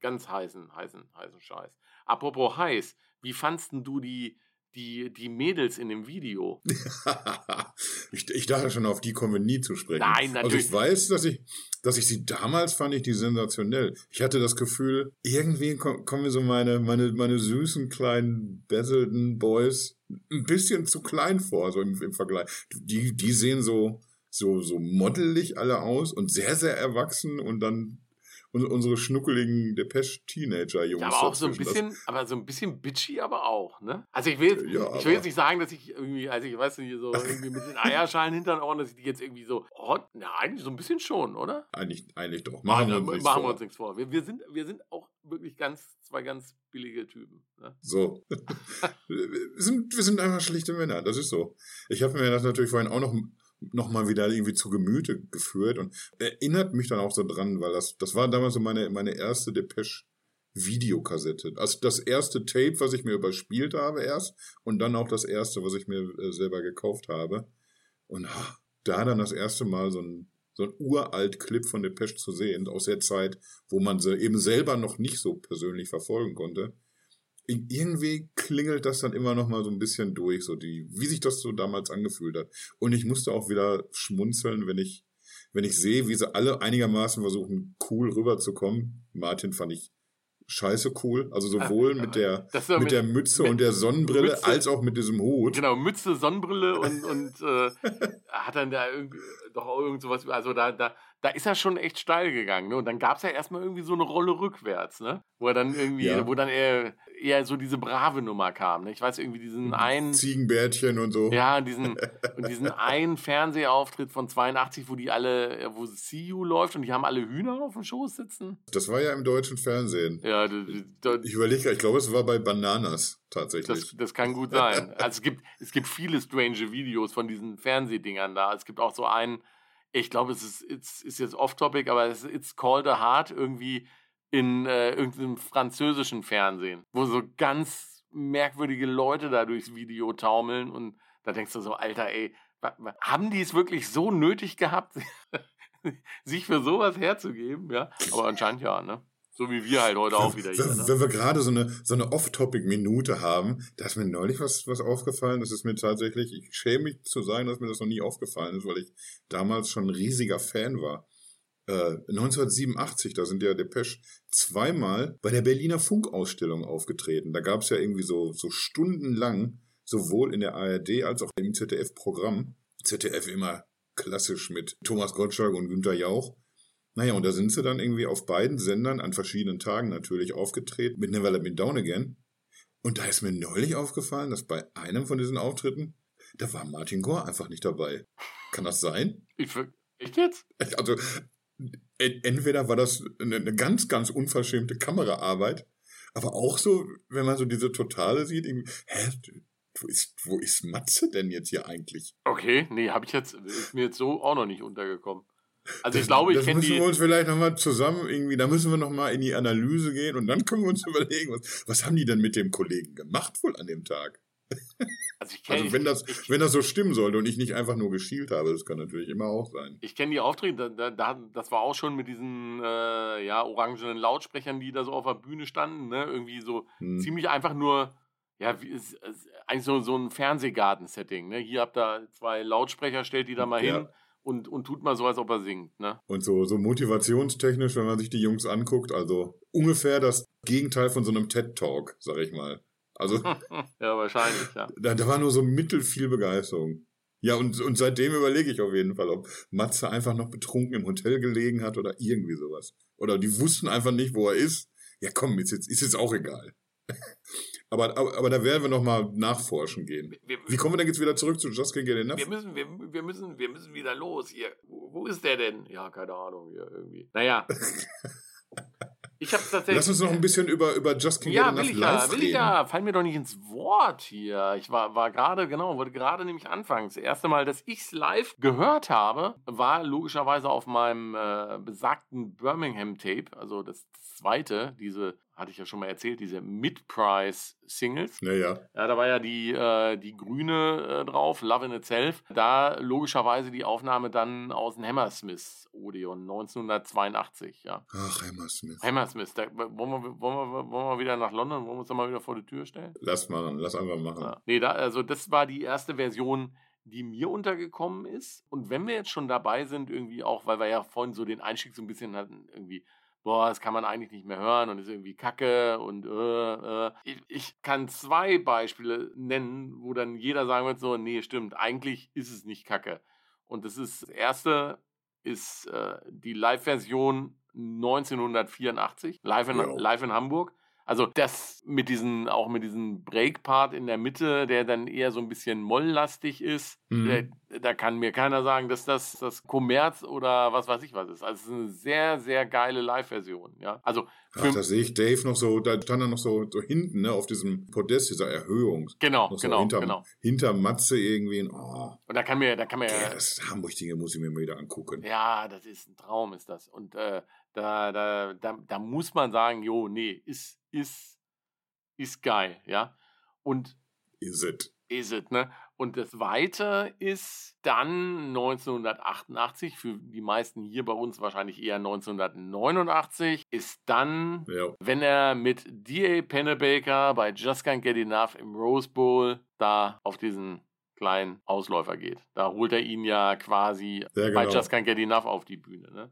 ganz heißen, heißen, heißen Scheiß. Apropos heiß, wie fandst du die die, die Mädels in dem Video. (laughs)
ich, ich dachte schon, auf die kommen wir nie zu sprechen.
Nein, natürlich.
Also ich weiß, dass ich, dass ich sie damals fand ich die sensationell. Ich hatte das Gefühl, irgendwie kommen mir so meine, meine, meine süßen kleinen Basildon Boys ein bisschen zu klein vor, so im, im Vergleich. Die, die sehen so, so, so modelig alle aus und sehr, sehr erwachsen und dann unsere schnuckeligen Depeche-Teenager-Jungs.
Ja, aber auch so ein bisschen, das. aber so ein bisschen bitchy, aber auch, ne? Also ich will, ja, ich will jetzt nicht sagen, dass ich irgendwie, also ich weiß nicht, so irgendwie mit den (laughs) Eierschalen hinter den Ohren, dass ich die jetzt irgendwie so, oh, na, eigentlich so ein bisschen schon, oder?
Eigentlich, eigentlich doch.
Machen, wir uns, nichts, machen vor. Wir uns nichts vor. Wir, wir, sind, wir sind auch wirklich ganz, zwei ganz billige Typen. Ne?
So. (laughs) wir, sind, wir sind einfach schlichte Männer, das ist so. Ich habe mir das natürlich vorhin auch noch, noch mal wieder irgendwie zu Gemüte geführt und erinnert mich dann auch so dran, weil das, das war damals so meine, meine erste Depeche Videokassette. Also das erste Tape, was ich mir überspielt habe erst und dann auch das erste, was ich mir äh, selber gekauft habe. Und ach, da dann das erste Mal so ein, so ein uralt Clip von Depeche zu sehen, aus der Zeit, wo man sie eben selber noch nicht so persönlich verfolgen konnte. Irgendwie klingelt das dann immer noch mal so ein bisschen durch, so die, wie sich das so damals angefühlt hat. Und ich musste auch wieder schmunzeln, wenn ich, wenn ich sehe, wie sie alle einigermaßen versuchen, cool rüberzukommen. Martin fand ich scheiße cool. Also sowohl mit der, mit, mit, der Mütze mit und der Sonnenbrille Mütze, als auch mit diesem Hut.
Genau, Mütze, Sonnenbrille und, (laughs) und äh, hat dann da irgendwie doch irgend sowas, also da, da, da ist er schon echt steil gegangen. Ne? Und dann gab es ja erstmal irgendwie so eine Rolle rückwärts, ne? Wo er dann irgendwie, ja. wo dann eher, eher so diese brave Nummer kam. Ne? Ich weiß irgendwie diesen mhm. einen.
Ziegenbärtchen und so.
Ja, diesen, (laughs) und diesen einen Fernsehauftritt von 82, wo die alle, wo See You läuft und die haben alle Hühner auf dem Schoß sitzen.
Das war ja im deutschen Fernsehen.
Ja,
ich überlege, ich glaube, es war bei Bananas tatsächlich.
Das, das kann gut sein. Also es gibt, es gibt viele strange Videos von diesen Fernsehdingern da. Es gibt auch so einen, ich glaube, es ist, it's, ist jetzt off-topic, aber es ist It's Called a Heart irgendwie in äh, irgendeinem französischen Fernsehen, wo so ganz merkwürdige Leute da durchs Video taumeln und da denkst du so, Alter, ey, haben die es wirklich so nötig gehabt, (laughs) sich für sowas herzugeben? Ja, aber anscheinend ja, ne? So wie wir halt heute auch wieder
hier.
Ne?
Wenn wir gerade so eine, so eine Off-Topic-Minute haben, da ist mir neulich was, was aufgefallen. Das ist mir tatsächlich, ich schäme mich zu sagen, dass mir das noch nie aufgefallen ist, weil ich damals schon ein riesiger Fan war. Äh, 1987, da sind ja Depeche zweimal bei der Berliner Funkausstellung aufgetreten. Da gab es ja irgendwie so, so stundenlang, sowohl in der ARD als auch im ZDF-Programm. ZDF immer klassisch mit Thomas Gottschalk und Günter Jauch naja, und da sind sie dann irgendwie auf beiden Sendern an verschiedenen Tagen natürlich aufgetreten mit Never Let Me Down Again. Und da ist mir neulich aufgefallen, dass bei einem von diesen Auftritten, da war Martin Gore einfach nicht dabei. Kann das sein?
Ich, echt jetzt?
Also, entweder war das eine ganz, ganz unverschämte Kameraarbeit, aber auch so, wenn man so diese Totale sieht, hä, wo ist, wo ist Matze denn jetzt hier eigentlich?
Okay, nee, habe ich jetzt, ist mir jetzt so auch noch nicht untergekommen. Also ich glaube, ich kenne
die. Das müssen wir uns vielleicht nochmal zusammen irgendwie, da müssen wir nochmal in die Analyse gehen und dann können wir uns (laughs) überlegen, was, was haben die denn mit dem Kollegen gemacht wohl an dem Tag? Also, ich also wenn das, ich, wenn das so stimmen sollte und ich nicht einfach nur geschielt habe, das kann natürlich immer auch sein.
Ich kenne die Auftritte, da, da, das war auch schon mit diesen äh, ja, orangenen Lautsprechern, die da so auf der Bühne standen, ne? Irgendwie so hm. ziemlich einfach nur, ja, wie, ist, ist eigentlich so, so ein Fernsehgarten-Setting. Ne? Hier habt ihr zwei Lautsprecher, stellt die da mal ja. hin und, und tut mal so, als ob er singt. Ne?
Und so, so motivationstechnisch, wenn man sich die Jungs anguckt, also ungefähr das Gegenteil von so einem TED-Talk, sag ich mal. Also, (laughs)
ja, wahrscheinlich, ja.
Da, da war nur so mittel viel Begeisterung. Ja, und, und seitdem überlege ich auf jeden Fall, ob Matze einfach noch betrunken im Hotel gelegen hat oder irgendwie sowas. Oder die wussten einfach nicht, wo er ist. Ja, komm, ist jetzt, ist jetzt auch egal. (laughs) Aber, aber, aber, da werden wir nochmal nachforschen gehen. Wir, Wie kommen wir denn jetzt wieder zurück zu Just Can't Get Enough?
Wir müssen, wir, wir, müssen, wir müssen wieder los. Hier. Wo, wo ist der denn? Ja, keine Ahnung. Hier irgendwie. Naja. (laughs)
Ich hab's tatsächlich. Lass uns noch ein bisschen über, über Just Can't
ja,
Enough
will ich ja, will ich ja. Fall mir doch nicht ins Wort hier. Ich war, war gerade, genau, wollte gerade nämlich anfangen. Das erste Mal, dass ich's live gehört habe, war logischerweise auf meinem äh, besagten Birmingham-Tape, also das zweite, diese hatte ich ja schon mal erzählt, diese Mid-Price-Singles.
Ja, ja.
Ja, da war ja die, äh, die grüne äh, drauf, Love in Itself. Da logischerweise die Aufnahme dann aus dem Hammersmith Odeon 1982, ja.
Ach, Hammersmith.
Hammersmith. Da, wollen, wir, wollen, wir, wollen wir wieder nach London? Wollen wir uns da mal wieder vor die Tür stellen?
Lass mal, lass einfach machen. Ja.
Nee, da, also das war die erste Version, die mir untergekommen ist. Und wenn wir jetzt schon dabei sind, irgendwie auch, weil wir ja vorhin so den Einstieg so ein bisschen hatten, irgendwie boah, das kann man eigentlich nicht mehr hören und ist irgendwie kacke und äh, äh. Ich, ich, kann zwei Beispiele nennen, wo dann jeder sagen wird so, nee, stimmt, eigentlich ist es nicht kacke. Und das ist, das erste ist äh, die Live-Version 1984, live in, ja. live in Hamburg. Also das mit diesen, auch mit diesem Break-Part in der Mitte, der dann eher so ein bisschen molllastig ist, mhm. der, da kann mir keiner sagen, dass das das Kommerz oder was weiß ich was ist. Also es ist eine sehr, sehr geile Live-Version. Ja? Also
Ach, da sehe ich Dave noch so, da stand er noch so, so hinten, ne, auf diesem Podest, dieser Erhöhung.
Genau,
so
genau,
hinter,
genau.
Hinter Matze irgendwie. Oh,
Und da kann mir, da kann mir.
ja, das Hamburg-Dinge muss ich mir mal wieder angucken.
Ja, das ist ein Traum, ist das. Und äh, da, da, da, da muss man sagen, jo, nee, ist, ist, ist geil, ja. Und
Is it?
ist es, ne? Und das Weite ist dann 1988, für die meisten hier bei uns wahrscheinlich eher 1989, ist dann,
Ja.
wenn er mit D.A. Pennebaker bei Just Can't Get Enough im Rose Bowl da auf diesen kleinen Ausläufer geht. Da holt er ihn ja quasi
Ja,
bei
genau.
Just Can't Get Enough auf die Bühne, ne?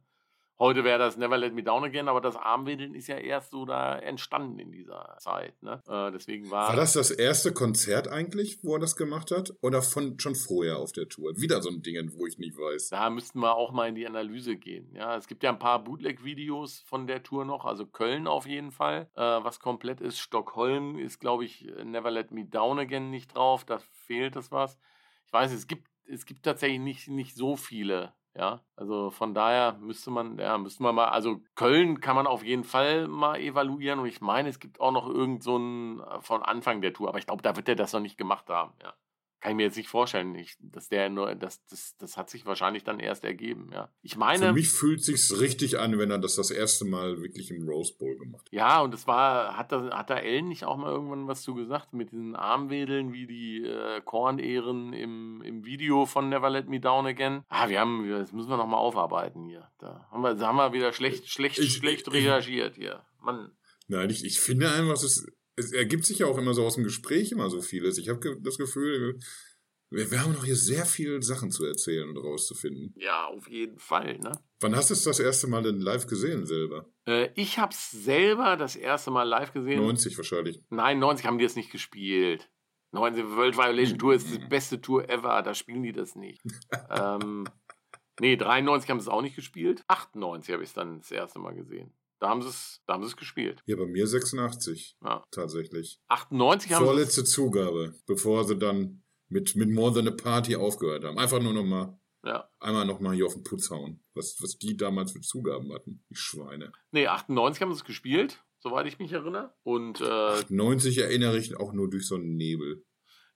Heute wäre das Never Let Me Down Again, aber das Armwedeln ist ja erst so da entstanden in dieser Zeit. Ne? Äh, deswegen war,
War das das erste Konzert eigentlich, wo er das gemacht hat? Oder von, schon vorher auf der Tour? Wieder so ein Ding, wo ich nicht weiß.
Da müssten wir auch mal in die Analyse gehen. Ja, es gibt ja ein paar Bootleg-Videos von der Tour noch, also Köln auf jeden Fall, äh, was komplett ist. Stockholm ist, glaube ich, Never Let Me Down Again nicht drauf. Da fehlt es was. Ich weiß, es gibt, es gibt tatsächlich nicht, nicht so viele. Ja, also von daher müsste man, ja, müsste man mal, also Köln kann man auf jeden Fall mal evaluieren und ich meine, es gibt auch noch irgend so einen äh, von Anfang der Tour, aber ich glaube, da wird er das noch nicht gemacht haben, ja. Kann ich mir jetzt nicht vorstellen, ich, dass der nur, das, das, das hat sich wahrscheinlich dann erst ergeben, ja. Ich meine.
Für mich fühlt sich's richtig an, wenn er das das erste Mal wirklich im Rose Bowl gemacht hat.
Ja, und es war, hat da, hat da Ellen nicht auch mal irgendwann was zu gesagt mit diesen Armwedeln wie die äh, Kornehren im, im Video von Never Let Me Down Again? Ah, wir haben, das müssen wir nochmal aufarbeiten hier. Da haben wir, da haben wir wieder schlecht, schlecht,
Ich-
schlecht reagiert hier. Mann.
Nein, ich, ich finde einfach, es, ist, es ergibt sich ja auch immer so aus dem Gespräch immer so vieles. Ich habe ge das Gefühl, wir, wir haben noch hier sehr viele Sachen zu erzählen und rauszufinden.
Ja, auf jeden Fall, ne?
Wann hast du es das erste Mal denn live gesehen selber?
Äh, ich hab's selber das erste Mal live gesehen.
90 wahrscheinlich.
Nein, 90 haben die es nicht gespielt. 90 World Violation Tour ist die
Mhm.
beste Tour ever, da spielen die das nicht. (laughs) ähm, nee, 93 haben sie es auch nicht gespielt. 98 habe ich es dann das erste Mal gesehen. Da haben sie es, da haben sie es gespielt.
Ja, bei mir 86
Ja.
tatsächlich.
98 haben sie es.
Vorletzte Zugabe, bevor sie dann mit, mit More Than a Party aufgehört haben. Einfach nur noch mal,
Ja.
einmal noch mal hier auf den Putz hauen. Was, was die damals für Zugaben hatten. Die Schweine.
Nee, 98 haben sie es gespielt, soweit ich mich erinnere. Und äh,
90 erinnere ich auch nur durch so einen Nebel.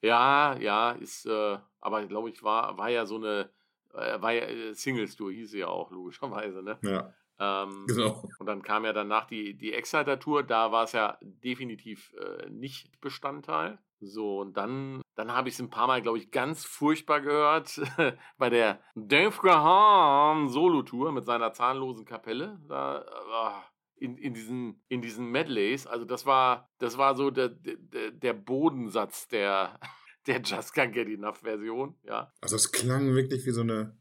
ja, ja, ist, äh, aber glaube ich, war, war ja so eine, äh, war ja äh, Singles Tour, hieß sie ja auch, logischerweise, ne?
Ja,
Ähm,
genau.
Und dann kam ja danach die, die Exciter-Tour, da war es ja definitiv äh, nicht Bestandteil. So, und dann, dann habe ich es ein paar Mal, glaube ich, ganz furchtbar gehört (laughs) bei der Dave Graham Solo-Tour mit seiner zahnlosen Kapelle. Da, äh, in, in, diesen, in diesen Medleys. Also das war, das war so der, der, der Bodensatz der, (laughs) der Just Can't Get Enough Version, ja.
Also es klang wirklich wie so eine,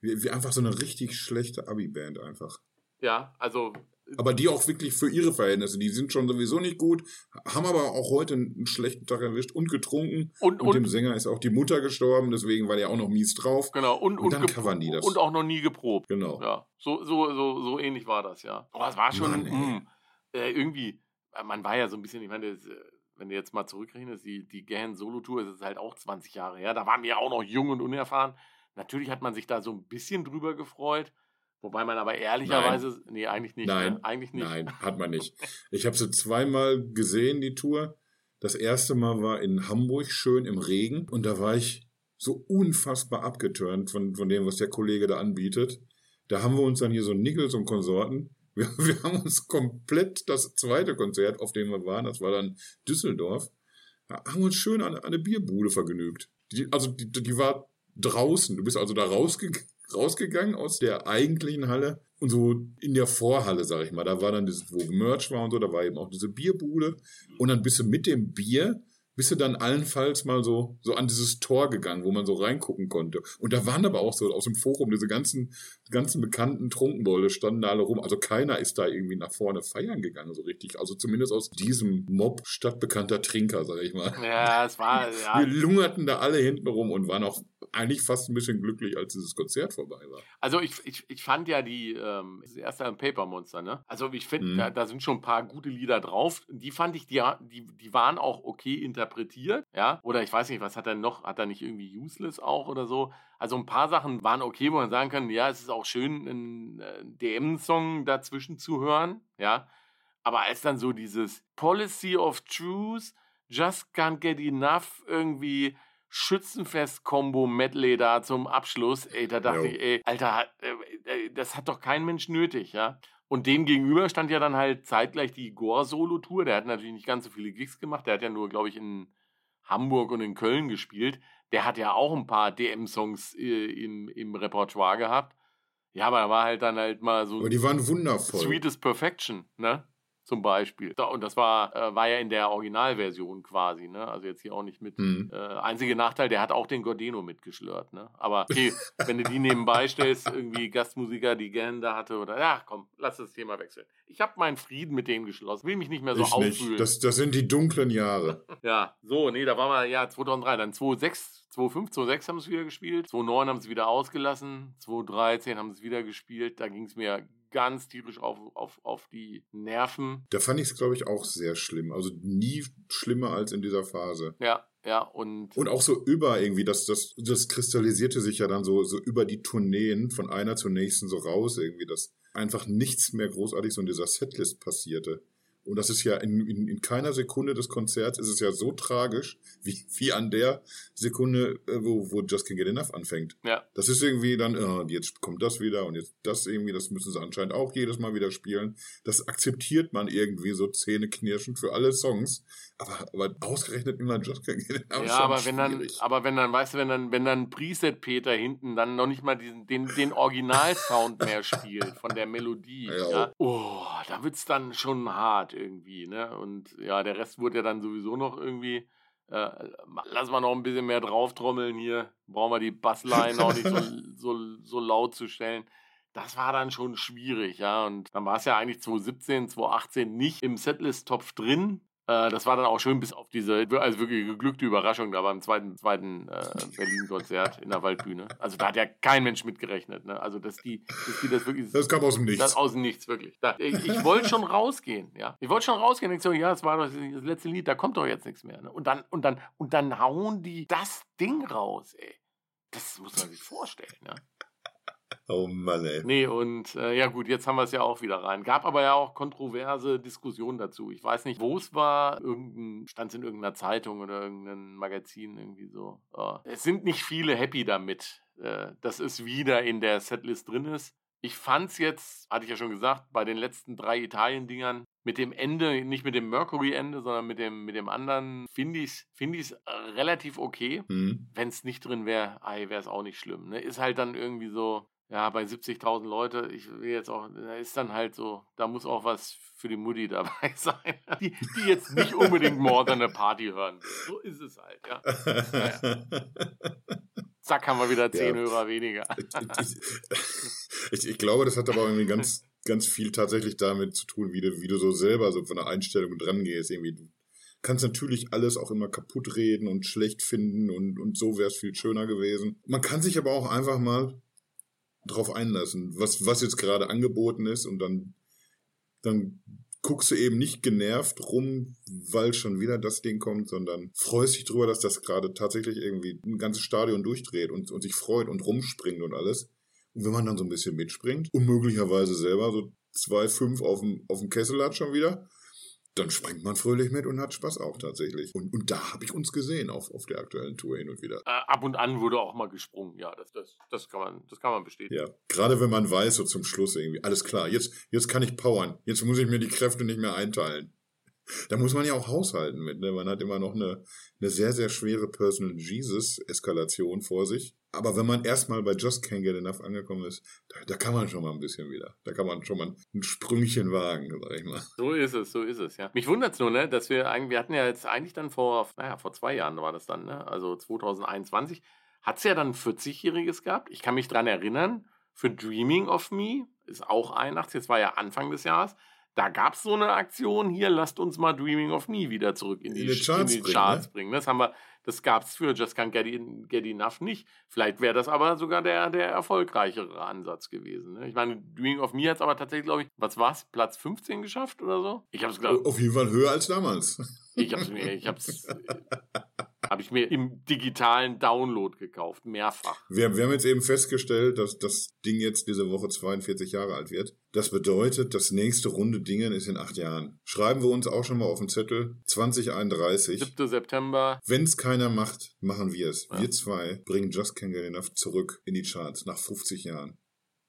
wie, wie einfach so eine richtig schlechte Abi-Band einfach.
Ja, also
Aber die auch wirklich für ihre Verhältnisse, die sind schon sowieso nicht gut, haben aber auch heute einen schlechten Tag erwischt und getrunken.
und,
Und,
und,
dem Sänger ist auch die Mutter gestorben, deswegen war der auch noch mies drauf.
genau, und,
und dann
gepro-
covern die das.
und auch noch nie geprobt.
Genau.
Ja, so, so, so, so ähnlich war das, ja. Aber es war schon
Mann,
mh, äh, irgendwie, äh, man war ja so ein bisschen, ich meine, das, äh, wenn du jetzt mal zurückrechnest, die, die Gahan Solo-Tour ist jetzt halt auch 20 Jahre her, da waren wir ja auch noch jung und unerfahren. Natürlich hat man sich da so ein bisschen drüber gefreut, wobei man aber ehrlicherweise, nee, eigentlich nicht.
Nein.
Ne? Eigentlich nicht.
Nein, hat man nicht. (laughs) Ich habe sie zweimal gesehen, die Tour. Das erste Mal war in Hamburg, schön im Regen. Und da war ich so unfassbar abgeturnt von, von dem, was der Kollege da anbietet. Da haben wir uns dann hier so Nichols und Konsorten. (laughs) Wir, wir haben uns komplett das zweite Konzert, auf dem wir waren, das war dann Düsseldorf, da haben wir uns schön an, an eine Bierbude vergnügt. Die, also die, die war draußen. Du bist also da rausge rausgegangen aus der eigentlichen Halle und so in der Vorhalle, sag ich mal. Da war dann dieses, wo Merch war und so, da war eben auch diese Bierbude. Und dann bist du mit dem Bier, bist du dann allenfalls mal so, so an dieses Tor gegangen, wo man so reingucken konnte. Und da waren aber auch so aus dem Forum diese ganzen, ganzen bekannten Trunkenbolle standen da alle rum. Also keiner ist da irgendwie nach vorne feiern gegangen, so richtig. Also zumindest aus diesem Mob stadtbekannter Trinker, sag ich mal.
Ja, es war, (laughs) ja,
Wir lungerten da alle hinten rum und waren auch eigentlich fast ein bisschen glücklich, als dieses Konzert vorbei war.
Also ich, ich, ich fand ja die, ähm, das erste Paper Monster, ne? Also ich finde, mhm. da, da, sind schon ein paar gute Lieder drauf. Die fand ich, die, die, die waren auch okay interpretiert, ja. Oder ich weiß nicht, was hat er noch? Hat er nicht irgendwie Useless auch oder so? Also ein paar Sachen waren okay, wo man sagen kann, ja, es ist auch schön, einen äh, DM-Song dazwischen zu hören, ja. Aber als dann so dieses Policy of Truth, Just Can't Get Enough irgendwie Schützenfest-Kombo-Medley da zum Abschluss, ey, da dachte jo. ich, ey, Alter, äh, äh, das hat doch kein Mensch nötig, ja. Und dem gegenüber stand ja dann halt zeitgleich die Gore-Solo-Tour. Der hat natürlich nicht ganz so viele Gigs gemacht. Der hat ja nur, glaube ich, in Hamburg und in Köln gespielt. Der hat ja auch ein paar DM-Songs äh, im, im Repertoire gehabt. Ja, aber da war halt dann halt mal so.
Aber die waren wundervoll.
Sweetest Perfection, ne? Zum Beispiel. Und das war, äh, war ja in der Originalversion quasi, ne? Also jetzt hier auch nicht mit. Mhm. Äh, einzige Nachteil, der hat auch den Gordeno mitgeschlört, ne? Aber okay, wenn du die nebenbei stellst, irgendwie Gastmusiker, die Gern da hatte oder ja, komm, lass das Thema wechseln. Ich habe meinen Frieden mit denen geschlossen, will mich nicht mehr so ich auffühlen.
Das, das sind die dunklen Jahre. (laughs)
ja, so, nee, da waren wir ja 2003, dann 2006 2005, 2006 haben sie es wieder gespielt, 2009 haben sie es wieder ausgelassen, 2013 haben sie es wieder gespielt. Da ging es mir ganz tierisch auf, auf, auf die Nerven.
Da fand ich es, glaube ich, auch sehr schlimm. Also nie schlimmer als in dieser Phase.
Ja, ja, und.
Und auch so über irgendwie, das, das, das kristallisierte sich ja dann so, so über die Tourneen von einer zur nächsten so raus, irgendwie, dass einfach nichts mehr großartig so in dieser Setlist passierte. Und das ist ja in, in, in keiner Sekunde des Konzerts ist es ja so tragisch, wie, wie an der Sekunde, äh, wo, wo Just Can't Get Enough anfängt.
Ja.
Das ist irgendwie dann, oh, jetzt kommt das wieder und jetzt das irgendwie, das müssen sie anscheinend auch jedes Mal wieder spielen. Das akzeptiert man irgendwie so zähneknirschend für alle Songs. Aber, aber ausgerechnet immer Just Can't Get Enough.
Ja, aber wenn dann, aber wenn dann, weißt du, wenn dann, wenn dann Preset Peter hinten dann noch nicht mal diesen, den, den Originalsound mehr spielt von der Melodie, ja. ja? Oh, da wird's dann schon hart irgendwie, ne? Und ja, der Rest wurde ja dann sowieso noch irgendwie. Äh, lassen wir noch ein bisschen mehr drauftrommeln hier. Brauchen wir die Bassline auch nicht so, (laughs) so, so laut zu stellen. Das war dann schon schwierig, ja. Und dann war es ja eigentlich 2017, 2018 nicht im Setlist-Topf drin. Äh, das war dann auch schön bis auf diese, also wirklich geglückte Überraschung da beim zweiten, zweiten äh, Berlin-Konzert in der Waldbühne. Also da hat ja kein Mensch mitgerechnet. Ne? Also dass die, dass die das wirklich.
Das kam aus dem Nichts.
Das aus dem Nichts, wirklich. Da, ich, ich wollte schon rausgehen, ja. Ich wollte schon rausgehen. Ich so, ja, das war doch das letzte Lied, da kommt doch jetzt nichts mehr. Ne? Und dann, und dann, und dann hauen die das Ding raus, ey. Das muss man sich vorstellen, ja. (laughs)
Oh Mann, ey.
Nee, und äh, ja gut, jetzt haben wir es ja auch wieder rein. Gab aber ja auch kontroverse Diskussionen dazu. Ich weiß nicht, wo es war. Irgendein, stand es in irgendeiner Zeitung oder irgendeinem Magazin irgendwie so. Oh. Es sind nicht viele happy damit, äh, dass es wieder in der Setlist drin ist. Ich fand es jetzt, hatte ich ja schon gesagt, bei den letzten drei Italien-Dingern mit dem Ende, nicht mit dem Mercury-Ende, sondern mit dem, mit dem anderen, finde ich es find ich's relativ okay. Mhm. Wenn es nicht drin wäre, wäre es auch nicht schlimm. Ne? Ist halt dann irgendwie so, ja, bei 70.000 Leute, ich will jetzt auch, da ist dann halt so, da muss auch was für die Mutti (laughs) dabei sein, die, die jetzt nicht unbedingt More Than a Party hören So ist es halt, ja. Naja. Zack, haben wir wieder (laughs) zehn ja. Hörer weniger.
ich, (laughs) ich, ich, glaube, das hat aber irgendwie ganz, ganz viel tatsächlich damit zu tun, wie du, wie du so selber so von der Einstellung dran gehst. Irgendwie, du kannst natürlich alles auch immer kaputt reden und schlecht finden und, und so wäre es viel schöner gewesen. Man kann sich aber auch einfach mal drauf einlassen, was, was jetzt gerade angeboten ist und dann, dann guckst du eben nicht genervt rum, weil schon wieder das Ding kommt, sondern freust dich drüber, dass das gerade tatsächlich irgendwie ein ganzes Stadion durchdreht und, und sich freut und rumspringt und alles. Und wenn man dann so ein bisschen mitspringt und möglicherweise selber so zwei, fünf auf dem, auf dem Kessel hat schon wieder, dann springt man fröhlich mit und hat Spaß auch tatsächlich. Und, und da habe ich uns gesehen auf, auf der aktuellen Tour hin und wieder.
Äh, ab und an wurde auch mal gesprungen, ja, das, das, das, kann, man, das kann man bestätigen.
Ja, gerade wenn man weiß, so zum Schluss irgendwie, alles klar, jetzt, jetzt kann ich powern, jetzt muss ich mir die Kräfte nicht mehr einteilen. Da muss man ja auch haushalten mit, ne? Man hat immer noch eine, eine sehr, sehr schwere Personal Jesus-Eskalation vor sich. Aber wenn man erstmal bei Just Can't Get Enough angekommen ist, da, da, kann man schon mal ein bisschen wieder. Da kann man schon mal ein Sprüngchen wagen, sag ich mal.
So ist es, so ist es, ja. Mich wundert es nur, ne, dass wir eigentlich, wir hatten ja jetzt eigentlich dann vor, naja, vor zwei Jahren war das dann, ne? Also 2021, hat es ja dann ein 40-Jähriges gehabt. Ich kann mich dran erinnern, für Dreaming of Me, ist auch 81, das war ja Anfang des Jahres, da gab es so eine Aktion hier, lasst uns mal Dreaming of Me wieder zurück in die, in die Charts, in die Charts bringen, ne? bringen. Das haben wir, das gab es für Just Can't Get, Get Enough nicht. Vielleicht wäre das aber sogar der, der erfolgreichere Ansatz gewesen. Ne? Ich meine, Dreaming of Me hat es aber tatsächlich, glaube ich, was war's, Platz 15 geschafft oder so? Ich habe es, glaube
Auf jeden Fall höher als damals.
Ich habe es mir, ich habe es habe ich mir im digitalen Download gekauft, mehrfach.
Wir, wir haben jetzt eben festgestellt, dass das Ding jetzt diese Woche 42 Jahre alt wird. Das bedeutet, das nächste Runde Dingen ist in acht Jahren. Schreiben wir uns auch schon mal auf den Zettel. 2031.
7. September.
Wenn es keiner macht, machen wir es. Ja. Wir zwei bringen Just Can't Get Enough zurück in die Charts nach 50 Jahren.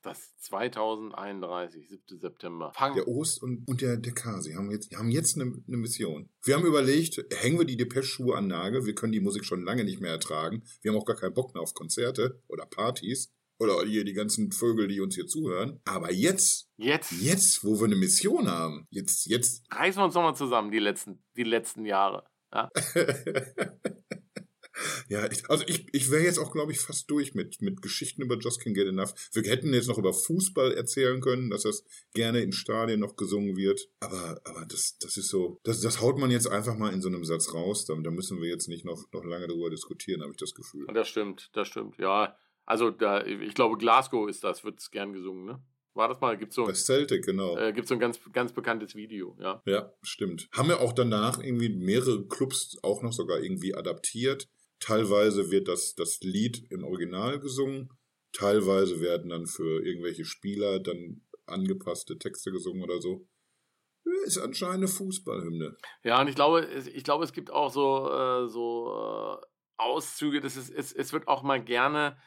Das 2031, 7. September.
Fang der Ost und, und der, der Kasi haben jetzt, haben jetzt eine, eine Mission. Wir haben überlegt, hängen wir die Depeche-Schuhe an Nagel. Wir können die Musik schon lange nicht mehr ertragen. Wir haben auch gar keinen Bock mehr auf Konzerte oder Partys. Oder hier die ganzen Vögel, die uns hier zuhören. Aber jetzt,
jetzt,
jetzt, wo wir eine Mission haben, jetzt, jetzt.
Reißen wir uns nochmal zusammen, die letzten, die letzten Jahre. Ja? (laughs)
Ja, ich, also ich, ich wäre jetzt auch, glaube ich, fast durch mit, mit Geschichten über Just Can't Get Enough. Wir hätten jetzt noch über Fußball erzählen können, dass das gerne in Stadien noch gesungen wird. Aber, aber das, das ist so, das, das haut man jetzt einfach mal in so einem Satz raus. Da, da müssen wir jetzt nicht noch, noch lange darüber diskutieren, habe ich das Gefühl.
Das stimmt, das stimmt, ja. Also da, ich glaube, Glasgow ist das, wird es gern gesungen, ne? War das mal? Gibt's so,
Celtic, genau.
Äh, gibt so ein ganz, ganz bekanntes Video, ja.
Ja, stimmt. Haben wir auch danach irgendwie mehrere Clubs auch noch sogar irgendwie adaptiert. Teilweise wird das, das Lied im Original gesungen, teilweise werden dann für irgendwelche Spieler dann angepasste Texte gesungen oder so. Ist anscheinend eine Fußballhymne.
Ja, und ich glaube, ich glaube, es gibt auch so, äh, so äh, Auszüge, das ist, es, es wird auch mal gerne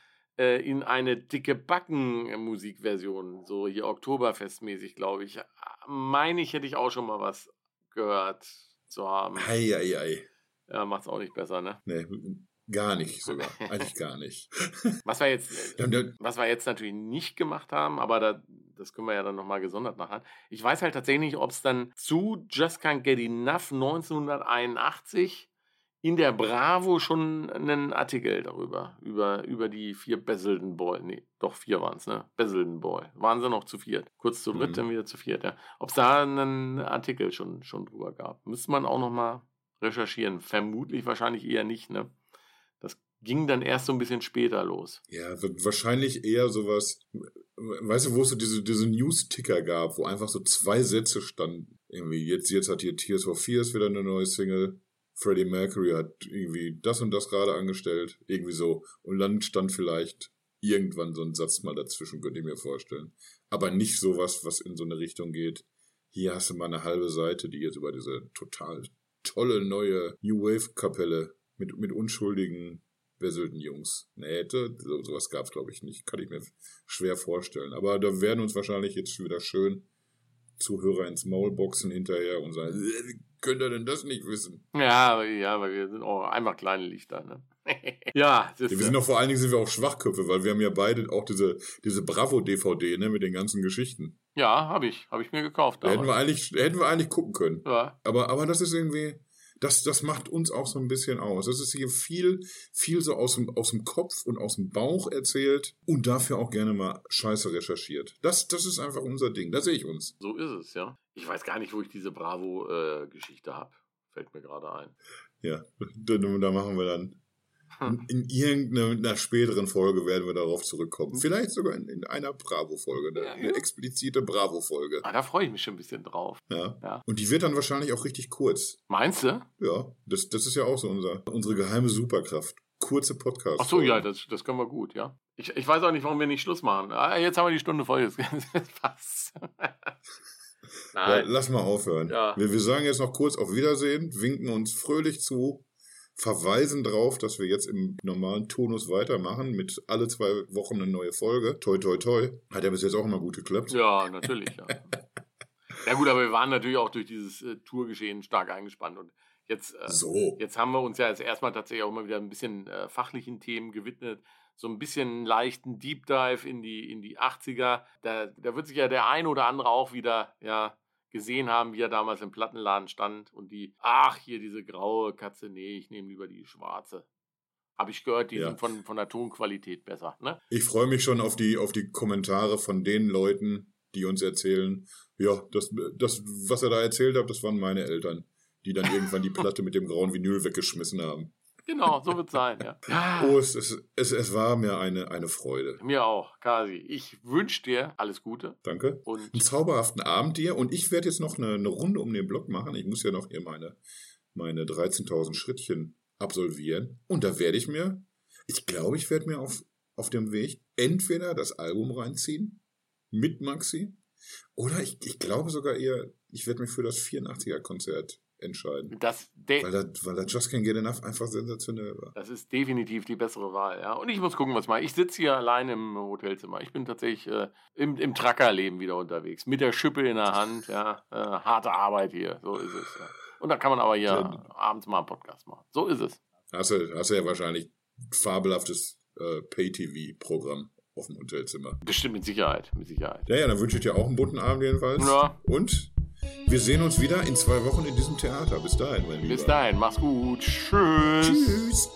äh, in eine dicke Backen-Musikversion, so hier Oktoberfestmäßig, glaube ich. Meine ich, hätte ich auch schon mal was gehört zu haben.
Ei, ei, ei.
Ja, macht's auch nicht besser, ne?
Nee, gar nicht (laughs) sogar. Eigentlich gar nicht. (laughs)
was wir jetzt, was wir jetzt natürlich nicht gemacht haben, aber da, das können wir ja dann nochmal gesondert machen. Ich weiß halt tatsächlich nicht, ob es dann zu Just Can't Get Enough 1981 in der Bravo schon einen Artikel darüber, über, über die vier Besselden Boy, nee, doch vier waren es, ne? Besselden Boy. Waren sie noch zu viert. Kurz zu dritt, mhm. dann wieder zu viert, ja. Ob es da einen Artikel schon, schon drüber gab. Müsste man auch nochmal recherchieren. Vermutlich wahrscheinlich eher nicht, ne? Das ging dann erst so ein bisschen später los.
Ja, wahrscheinlich eher sowas, weißt du, wo es so diese, diese News-Ticker gab, wo einfach so zwei Sätze standen. Irgendwie, jetzt, jetzt hat hier Tears for Fears wieder eine neue Single. Freddie Mercury hat irgendwie das und das gerade angestellt. Irgendwie so. Und dann stand vielleicht irgendwann so ein Satz mal dazwischen, könnte ich mir vorstellen. Aber nicht sowas, was in so eine Richtung geht. Hier hast du mal eine halbe Seite, die jetzt über diese total tolle neue New Wave Kapelle mit, mit unschuldigen beselten Jungs. Nee, so, sowas gab's glaube ich nicht. Kann ich mir schwer vorstellen. Aber da werden uns wahrscheinlich jetzt wieder schön Zuhörer ins Maul boxen hinterher und sagen, könnt ihr denn das nicht wissen?
Ja, ja, weil wir sind auch einfach kleine Lichter, ne? (laughs) ja,
wir sind doch vor allen Dingen sind wir auch Schwachköpfe, weil wir haben ja beide auch diese, diese Bravo-DVD, ne, mit den ganzen Geschichten.
Ja, habe ich. Habe ich mir gekauft.
Hätten wir eigentlich, hätten wir eigentlich gucken können. Ja. Aber, aber das ist irgendwie, das, das macht uns auch so ein bisschen aus. Das ist hier viel, viel so aus dem, aus dem Kopf und aus dem Bauch erzählt und dafür auch gerne mal scheiße recherchiert. Das, das ist einfach unser Ding. Da sehe ich uns.
So ist es, ja. Ich weiß gar nicht, wo ich diese Bravo-Geschichte äh, habe. Fällt mir gerade ein.
Ja, da, machen wir dann hm. In irgendeiner späteren Folge werden wir darauf zurückkommen. Hm. Vielleicht sogar in, in einer Bravo-Folge, eine, ja, ja. eine, explizite Bravo-Folge.
Ah, da freue ich mich schon ein bisschen drauf.
Ja. ja. Und die wird dann wahrscheinlich auch richtig kurz.
Meinst du?
Ja, das, das ist ja auch so unser, unsere geheime Superkraft. Kurze Podcasts.
Ach so, ja, das, das können wir gut, ja. Ich, ich weiß auch nicht, warum wir nicht Schluss machen. Ah, jetzt haben wir die Stunde voll. (laughs) Jetzt passt.
Nein. lass mal aufhören. Ja. Wir, wir sagen jetzt noch kurz auf Wiedersehen, winken uns fröhlich zu verweisen darauf, dass wir jetzt im normalen Tonus weitermachen mit alle zwei Wochen eine neue Folge. Toi, toi, toi. Hat ja bis jetzt auch immer gut geklappt.
Ja, natürlich. Ja, (laughs) ja gut, aber wir waren natürlich auch durch dieses äh, Tourgeschehen stark eingespannt und jetzt, äh, so. jetzt haben wir uns ja jetzt erstmal tatsächlich auch mal wieder ein bisschen äh, fachlichen Themen gewidmet so ein bisschen leichten Deep Dive in die, in die 80er. Da, da wird sich ja der ein oder andere auch wieder ja, gesehen haben, wie er damals im Plattenladen stand und die, ach, hier diese graue Katze, nee, ich nehme lieber die schwarze. Habe ich gehört, die ja. sind von, von der Tonqualität besser. Ne?
Ich freue mich schon auf die, auf die Kommentare von den Leuten, die uns erzählen, ja, das, das, was er da erzählt hat, das waren meine Eltern, die dann irgendwann die (laughs) Platte mit dem grauen Vinyl weggeschmissen haben.
Genau, so wird es sein, ja. (laughs)
Oh, es, es, es, es war mir eine, eine Freude.
Mir auch, Kasi. Ich wünsche dir alles Gute.
Danke.
Und
Einen zauberhaften Abend dir und ich werde jetzt noch eine, eine Runde um den Block machen. Ich muss ja noch hier meine, meine 13.000 Schrittchen absolvieren. Und da werde ich mir, ich glaube, ich werde mir auf, auf dem Weg entweder das Album reinziehen mit Maxi oder ich, ich glaube sogar eher, ich werde mich für das 84er-Konzert entscheiden.
das,
Weil das, weil das Just Can't Get Enough einfach sensationell war.
das ist definitiv die bessere Wahl, ja. Und ich muss gucken, was ich mache. Ich sitze hier allein im Hotelzimmer. Ich bin tatsächlich äh, im, im Truckerleben wieder unterwegs. Mit der Schippe in der Hand, ja. Äh, harte Arbeit hier, so ist es, ja. Und da kann man aber hier
Ja.
abends mal einen Podcast machen. So ist es.
Hast du, hast du ja wahrscheinlich fabelhaftes äh, Pay-TV-Programm auf dem Hotelzimmer.
Bestimmt mit Sicherheit, mit Sicherheit.
Ja, ja, dann wünsche ich dir auch einen bunten Abend jedenfalls.
Ja.
Und wir sehen uns wieder in zwei Wochen in diesem Theater. Bis dahin, mein Lieber.
Bis dahin, mach's gut. Tschüss.
Tschüss.